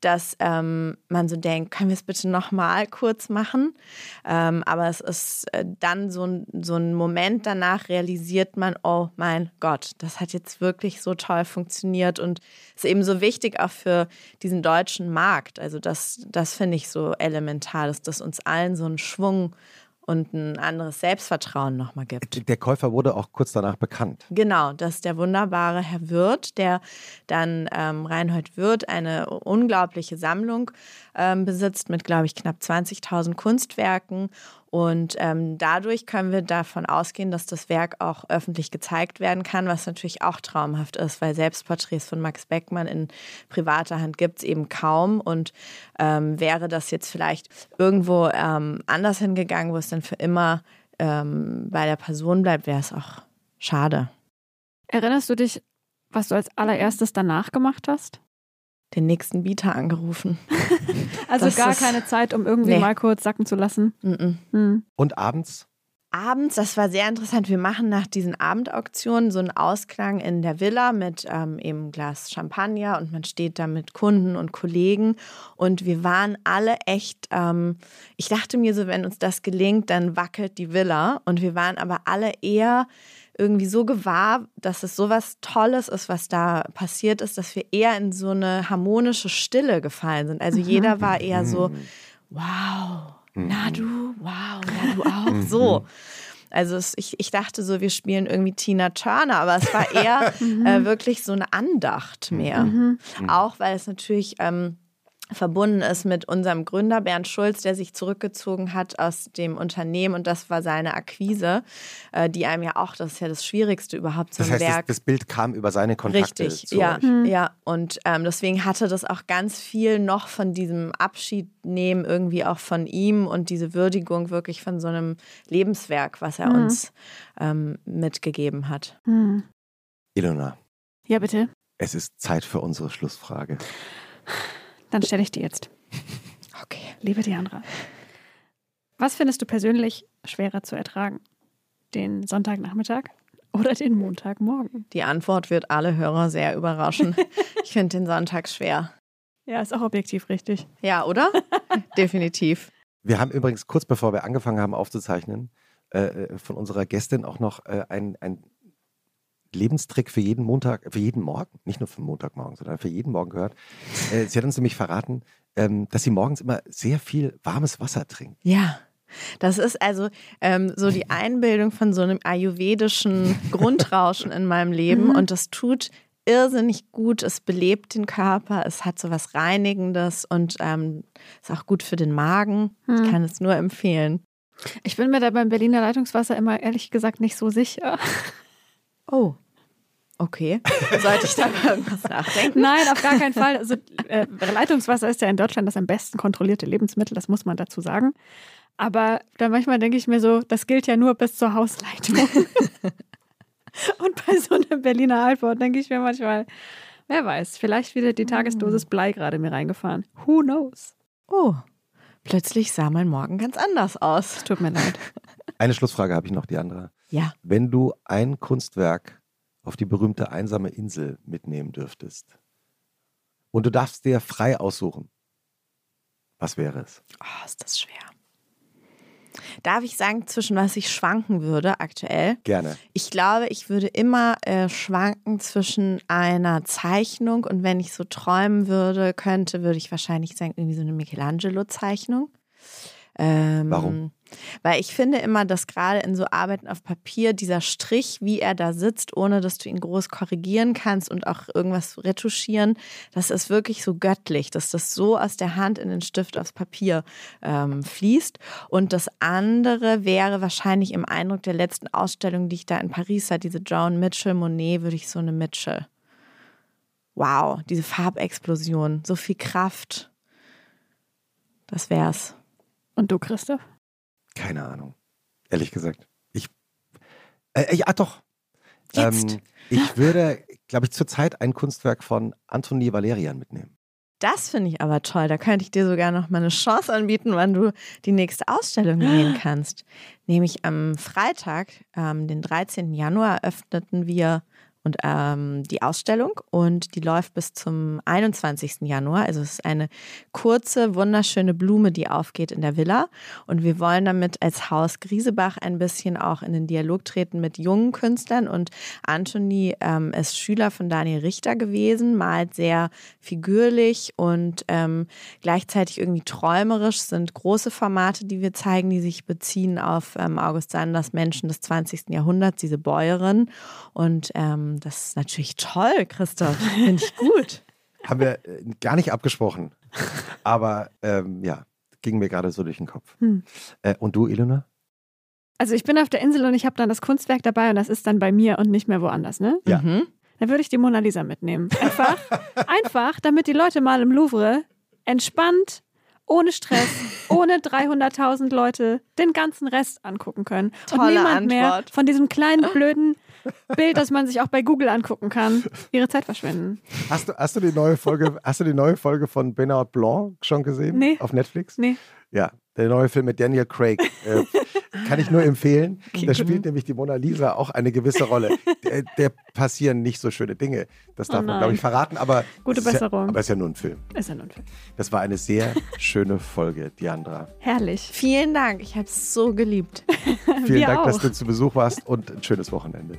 dass ähm, man so denkt, können wir es bitte nochmal kurz machen? Ähm, aber es ist äh, dann so ein, so ein Moment danach realisiert man, oh mein Gott, das hat jetzt wirklich so toll funktioniert und ist eben so wichtig auch für diesen deutschen Markt. Also das, das finde ich so elementar, dass das uns allen so einen Schwung und ein anderes Selbstvertrauen nochmal gibt. Der Käufer wurde auch kurz danach bekannt. Genau, das ist der wunderbare Herr Wirth, der dann ähm, Reinhold Wirth eine unglaubliche Sammlung ähm, besitzt mit, glaube ich, knapp 20.000 Kunstwerken und ähm, dadurch können wir davon ausgehen, dass das Werk auch öffentlich gezeigt werden kann, was natürlich auch traumhaft ist, weil Selbstporträts von Max Beckmann in privater Hand gibt es eben kaum. Und ähm, wäre das jetzt vielleicht irgendwo ähm, anders hingegangen, wo es dann für immer ähm, bei der Person bleibt, wäre es auch schade. Erinnerst du dich, was du als allererstes danach gemacht hast? Den nächsten Bieter angerufen. *laughs* also das gar keine Zeit, um irgendwie nee. mal kurz sacken zu lassen. Mm -mm. Hm. Und abends? Abends, das war sehr interessant. Wir machen nach diesen Abendauktionen so einen Ausklang in der Villa mit ähm, eben Glas Champagner und man steht da mit Kunden und Kollegen. Und wir waren alle echt, ähm, ich dachte mir so, wenn uns das gelingt, dann wackelt die Villa. Und wir waren aber alle eher irgendwie so gewahr, dass es so was Tolles ist, was da passiert ist, dass wir eher in so eine harmonische Stille gefallen sind. Also mhm. jeder war eher so, mhm. wow, na mhm. du, wow, na du auch, mhm. so. Also es, ich, ich dachte so, wir spielen irgendwie Tina Turner, aber es war eher *laughs* äh, wirklich so eine Andacht mehr. Mhm. Auch weil es natürlich ähm, verbunden ist mit unserem Gründer Bernd Schulz, der sich zurückgezogen hat aus dem Unternehmen und das war seine Akquise, äh, die einem ja auch, das ist ja das Schwierigste überhaupt zum das heißt, Werk. Das, das Bild kam über seine Kontakte. Richtig, ja, mhm. ja. Und ähm, deswegen hatte das auch ganz viel noch von diesem Abschied nehmen, irgendwie auch von ihm und diese Würdigung wirklich von so einem Lebenswerk, was er mhm. uns ähm, mitgegeben hat. Mhm. Ilona. Ja, bitte. Es ist Zeit für unsere Schlussfrage. Dann stelle ich die jetzt. Okay. Liebe Diandra, was findest du persönlich schwerer zu ertragen? Den Sonntagnachmittag oder den Montagmorgen? Die Antwort wird alle Hörer sehr überraschen. *laughs* Ich finde den Sonntag schwer. Ja, ist auch objektiv richtig. Ja, oder? *laughs* Definitiv. Wir haben übrigens kurz bevor wir angefangen haben aufzuzeichnen, äh, äh von unserer Gästin auch noch äh, ein, ein Lebenstrick für jeden Montag, für jeden Morgen, nicht nur für Montagmorgen, sondern für jeden Morgen gehört. Äh, sie hat uns nämlich verraten, ähm, dass sie morgens immer sehr viel warmes Wasser trinkt. Ja. Das ist also ähm, so die Einbildung von so einem ayurvedischen *laughs* Grundrauschen in meinem Leben mhm. und das tut irrsinnig gut. Es belebt den Körper, es hat so was Reinigendes und ähm, ist auch gut für den Magen. Mhm. Ich kann es nur empfehlen. Ich bin mir da beim Berliner Leitungswasser immer ehrlich gesagt nicht so sicher. Oh. Okay. *laughs* Sollte ich da irgendwas nachdenken? Nein, auf gar keinen Fall. Also, äh, Leitungswasser ist ja in Deutschland das am besten kontrollierte Lebensmittel, das muss man dazu sagen. Aber dann manchmal denke ich mir so, das gilt ja nur bis zur Hausleitung. *laughs* Und bei so einem Berliner Altbau denke ich mir manchmal, wer weiß, vielleicht wieder die Tagesdosis Blei gerade mir reingefahren. Who knows? Oh, plötzlich sah mein Morgen ganz anders aus. Tut mir leid. *laughs* Eine Schlussfrage habe ich noch, die andere. Ja. Wenn du ein Kunstwerk auf die berühmte einsame Insel mitnehmen dürftest und du darfst dir frei aussuchen, was wäre es? Oh, ist das schwer. Darf ich sagen, zwischen was ich schwanken würde aktuell? Gerne. Ich glaube, ich würde immer äh, schwanken zwischen einer Zeichnung und wenn ich so träumen würde, könnte, würde ich wahrscheinlich sagen, irgendwie so eine Michelangelo-Zeichnung. Ähm, Warum? Weil ich finde immer, dass gerade in so Arbeiten auf Papier dieser Strich, wie er da sitzt, ohne dass du ihn groß korrigieren kannst und auch irgendwas retuschieren, das ist wirklich so göttlich, dass das so aus der Hand in den Stift aufs Papier ähm, fließt. Und das andere wäre wahrscheinlich im Eindruck der letzten Ausstellung, die ich da in Paris hatte, diese Joan Mitchell Monet, würde ich so eine Mitchell. Wow, diese Farbexplosion, so viel Kraft. Das wär's. Und du, Christoph? Keine Ahnung. Ehrlich gesagt. Ich. Äh, ja, doch. Jetzt. Ähm, ich würde, glaube ich, zurzeit ein Kunstwerk von Anthony Valerian mitnehmen. Das finde ich aber toll. Da könnte ich dir sogar noch mal eine Chance anbieten, wann du die nächste Ausstellung *gasps* sehen kannst. Nämlich am Freitag, ähm, den 13. Januar, eröffneten wir und ähm, die Ausstellung und die läuft bis zum 21. Januar. Also es ist eine kurze, wunderschöne Blume, die aufgeht in der Villa. Und wir wollen damit als Haus Griesebach ein bisschen auch in den Dialog treten mit jungen Künstlern. Und Anthony ähm, ist Schüler von Daniel Richter gewesen, malt sehr figürlich und ähm, gleichzeitig irgendwie träumerisch. sind große Formate, die wir zeigen, die sich beziehen auf ähm, August Sanders Menschen des 20. Jahrhunderts, diese Bäuerin. Und ähm, das ist natürlich toll, Christoph. Finde ich gut. *laughs* Haben wir äh, gar nicht abgesprochen. Aber ähm, ja, ging mir gerade so durch den Kopf. Hm. Äh, und du, Ilona? Also ich bin auf der Insel und ich habe dann das Kunstwerk dabei und das ist dann bei mir und nicht mehr woanders, ne? Ja. Mhm. Dann würde ich die Mona Lisa mitnehmen. Einfach, *laughs* einfach, damit die Leute mal im Louvre entspannt, ohne Stress, ohne 300.000 Leute den ganzen Rest angucken können. und Tolle niemand mehr Antwort. von diesem kleinen, *laughs* blöden Bild, das man sich auch bei Google angucken kann, ihre Zeit verschwenden. Hast du, hast du die neue Folge, hast du die neue Folge von Bernard Blanc schon gesehen? Nee. Auf Netflix? Nee. Ja, der neue Film mit Daniel Craig. Äh, kann ich nur empfehlen. Okay, da spielt nämlich die Mona Lisa auch eine gewisse Rolle. Der, der passieren nicht so schöne Dinge. Das darf Oh man, glaube ich, verraten. Aber Gute es ist Besserung. Ja, aber es ist ja nur ein Film. Ist ja nun Film. Das war eine sehr schöne Folge, Diandra. Herrlich. Vielen Dank. Ich habe es so geliebt. Vielen Wir Dank, dass auch. du zu Besuch warst und ein schönes Wochenende.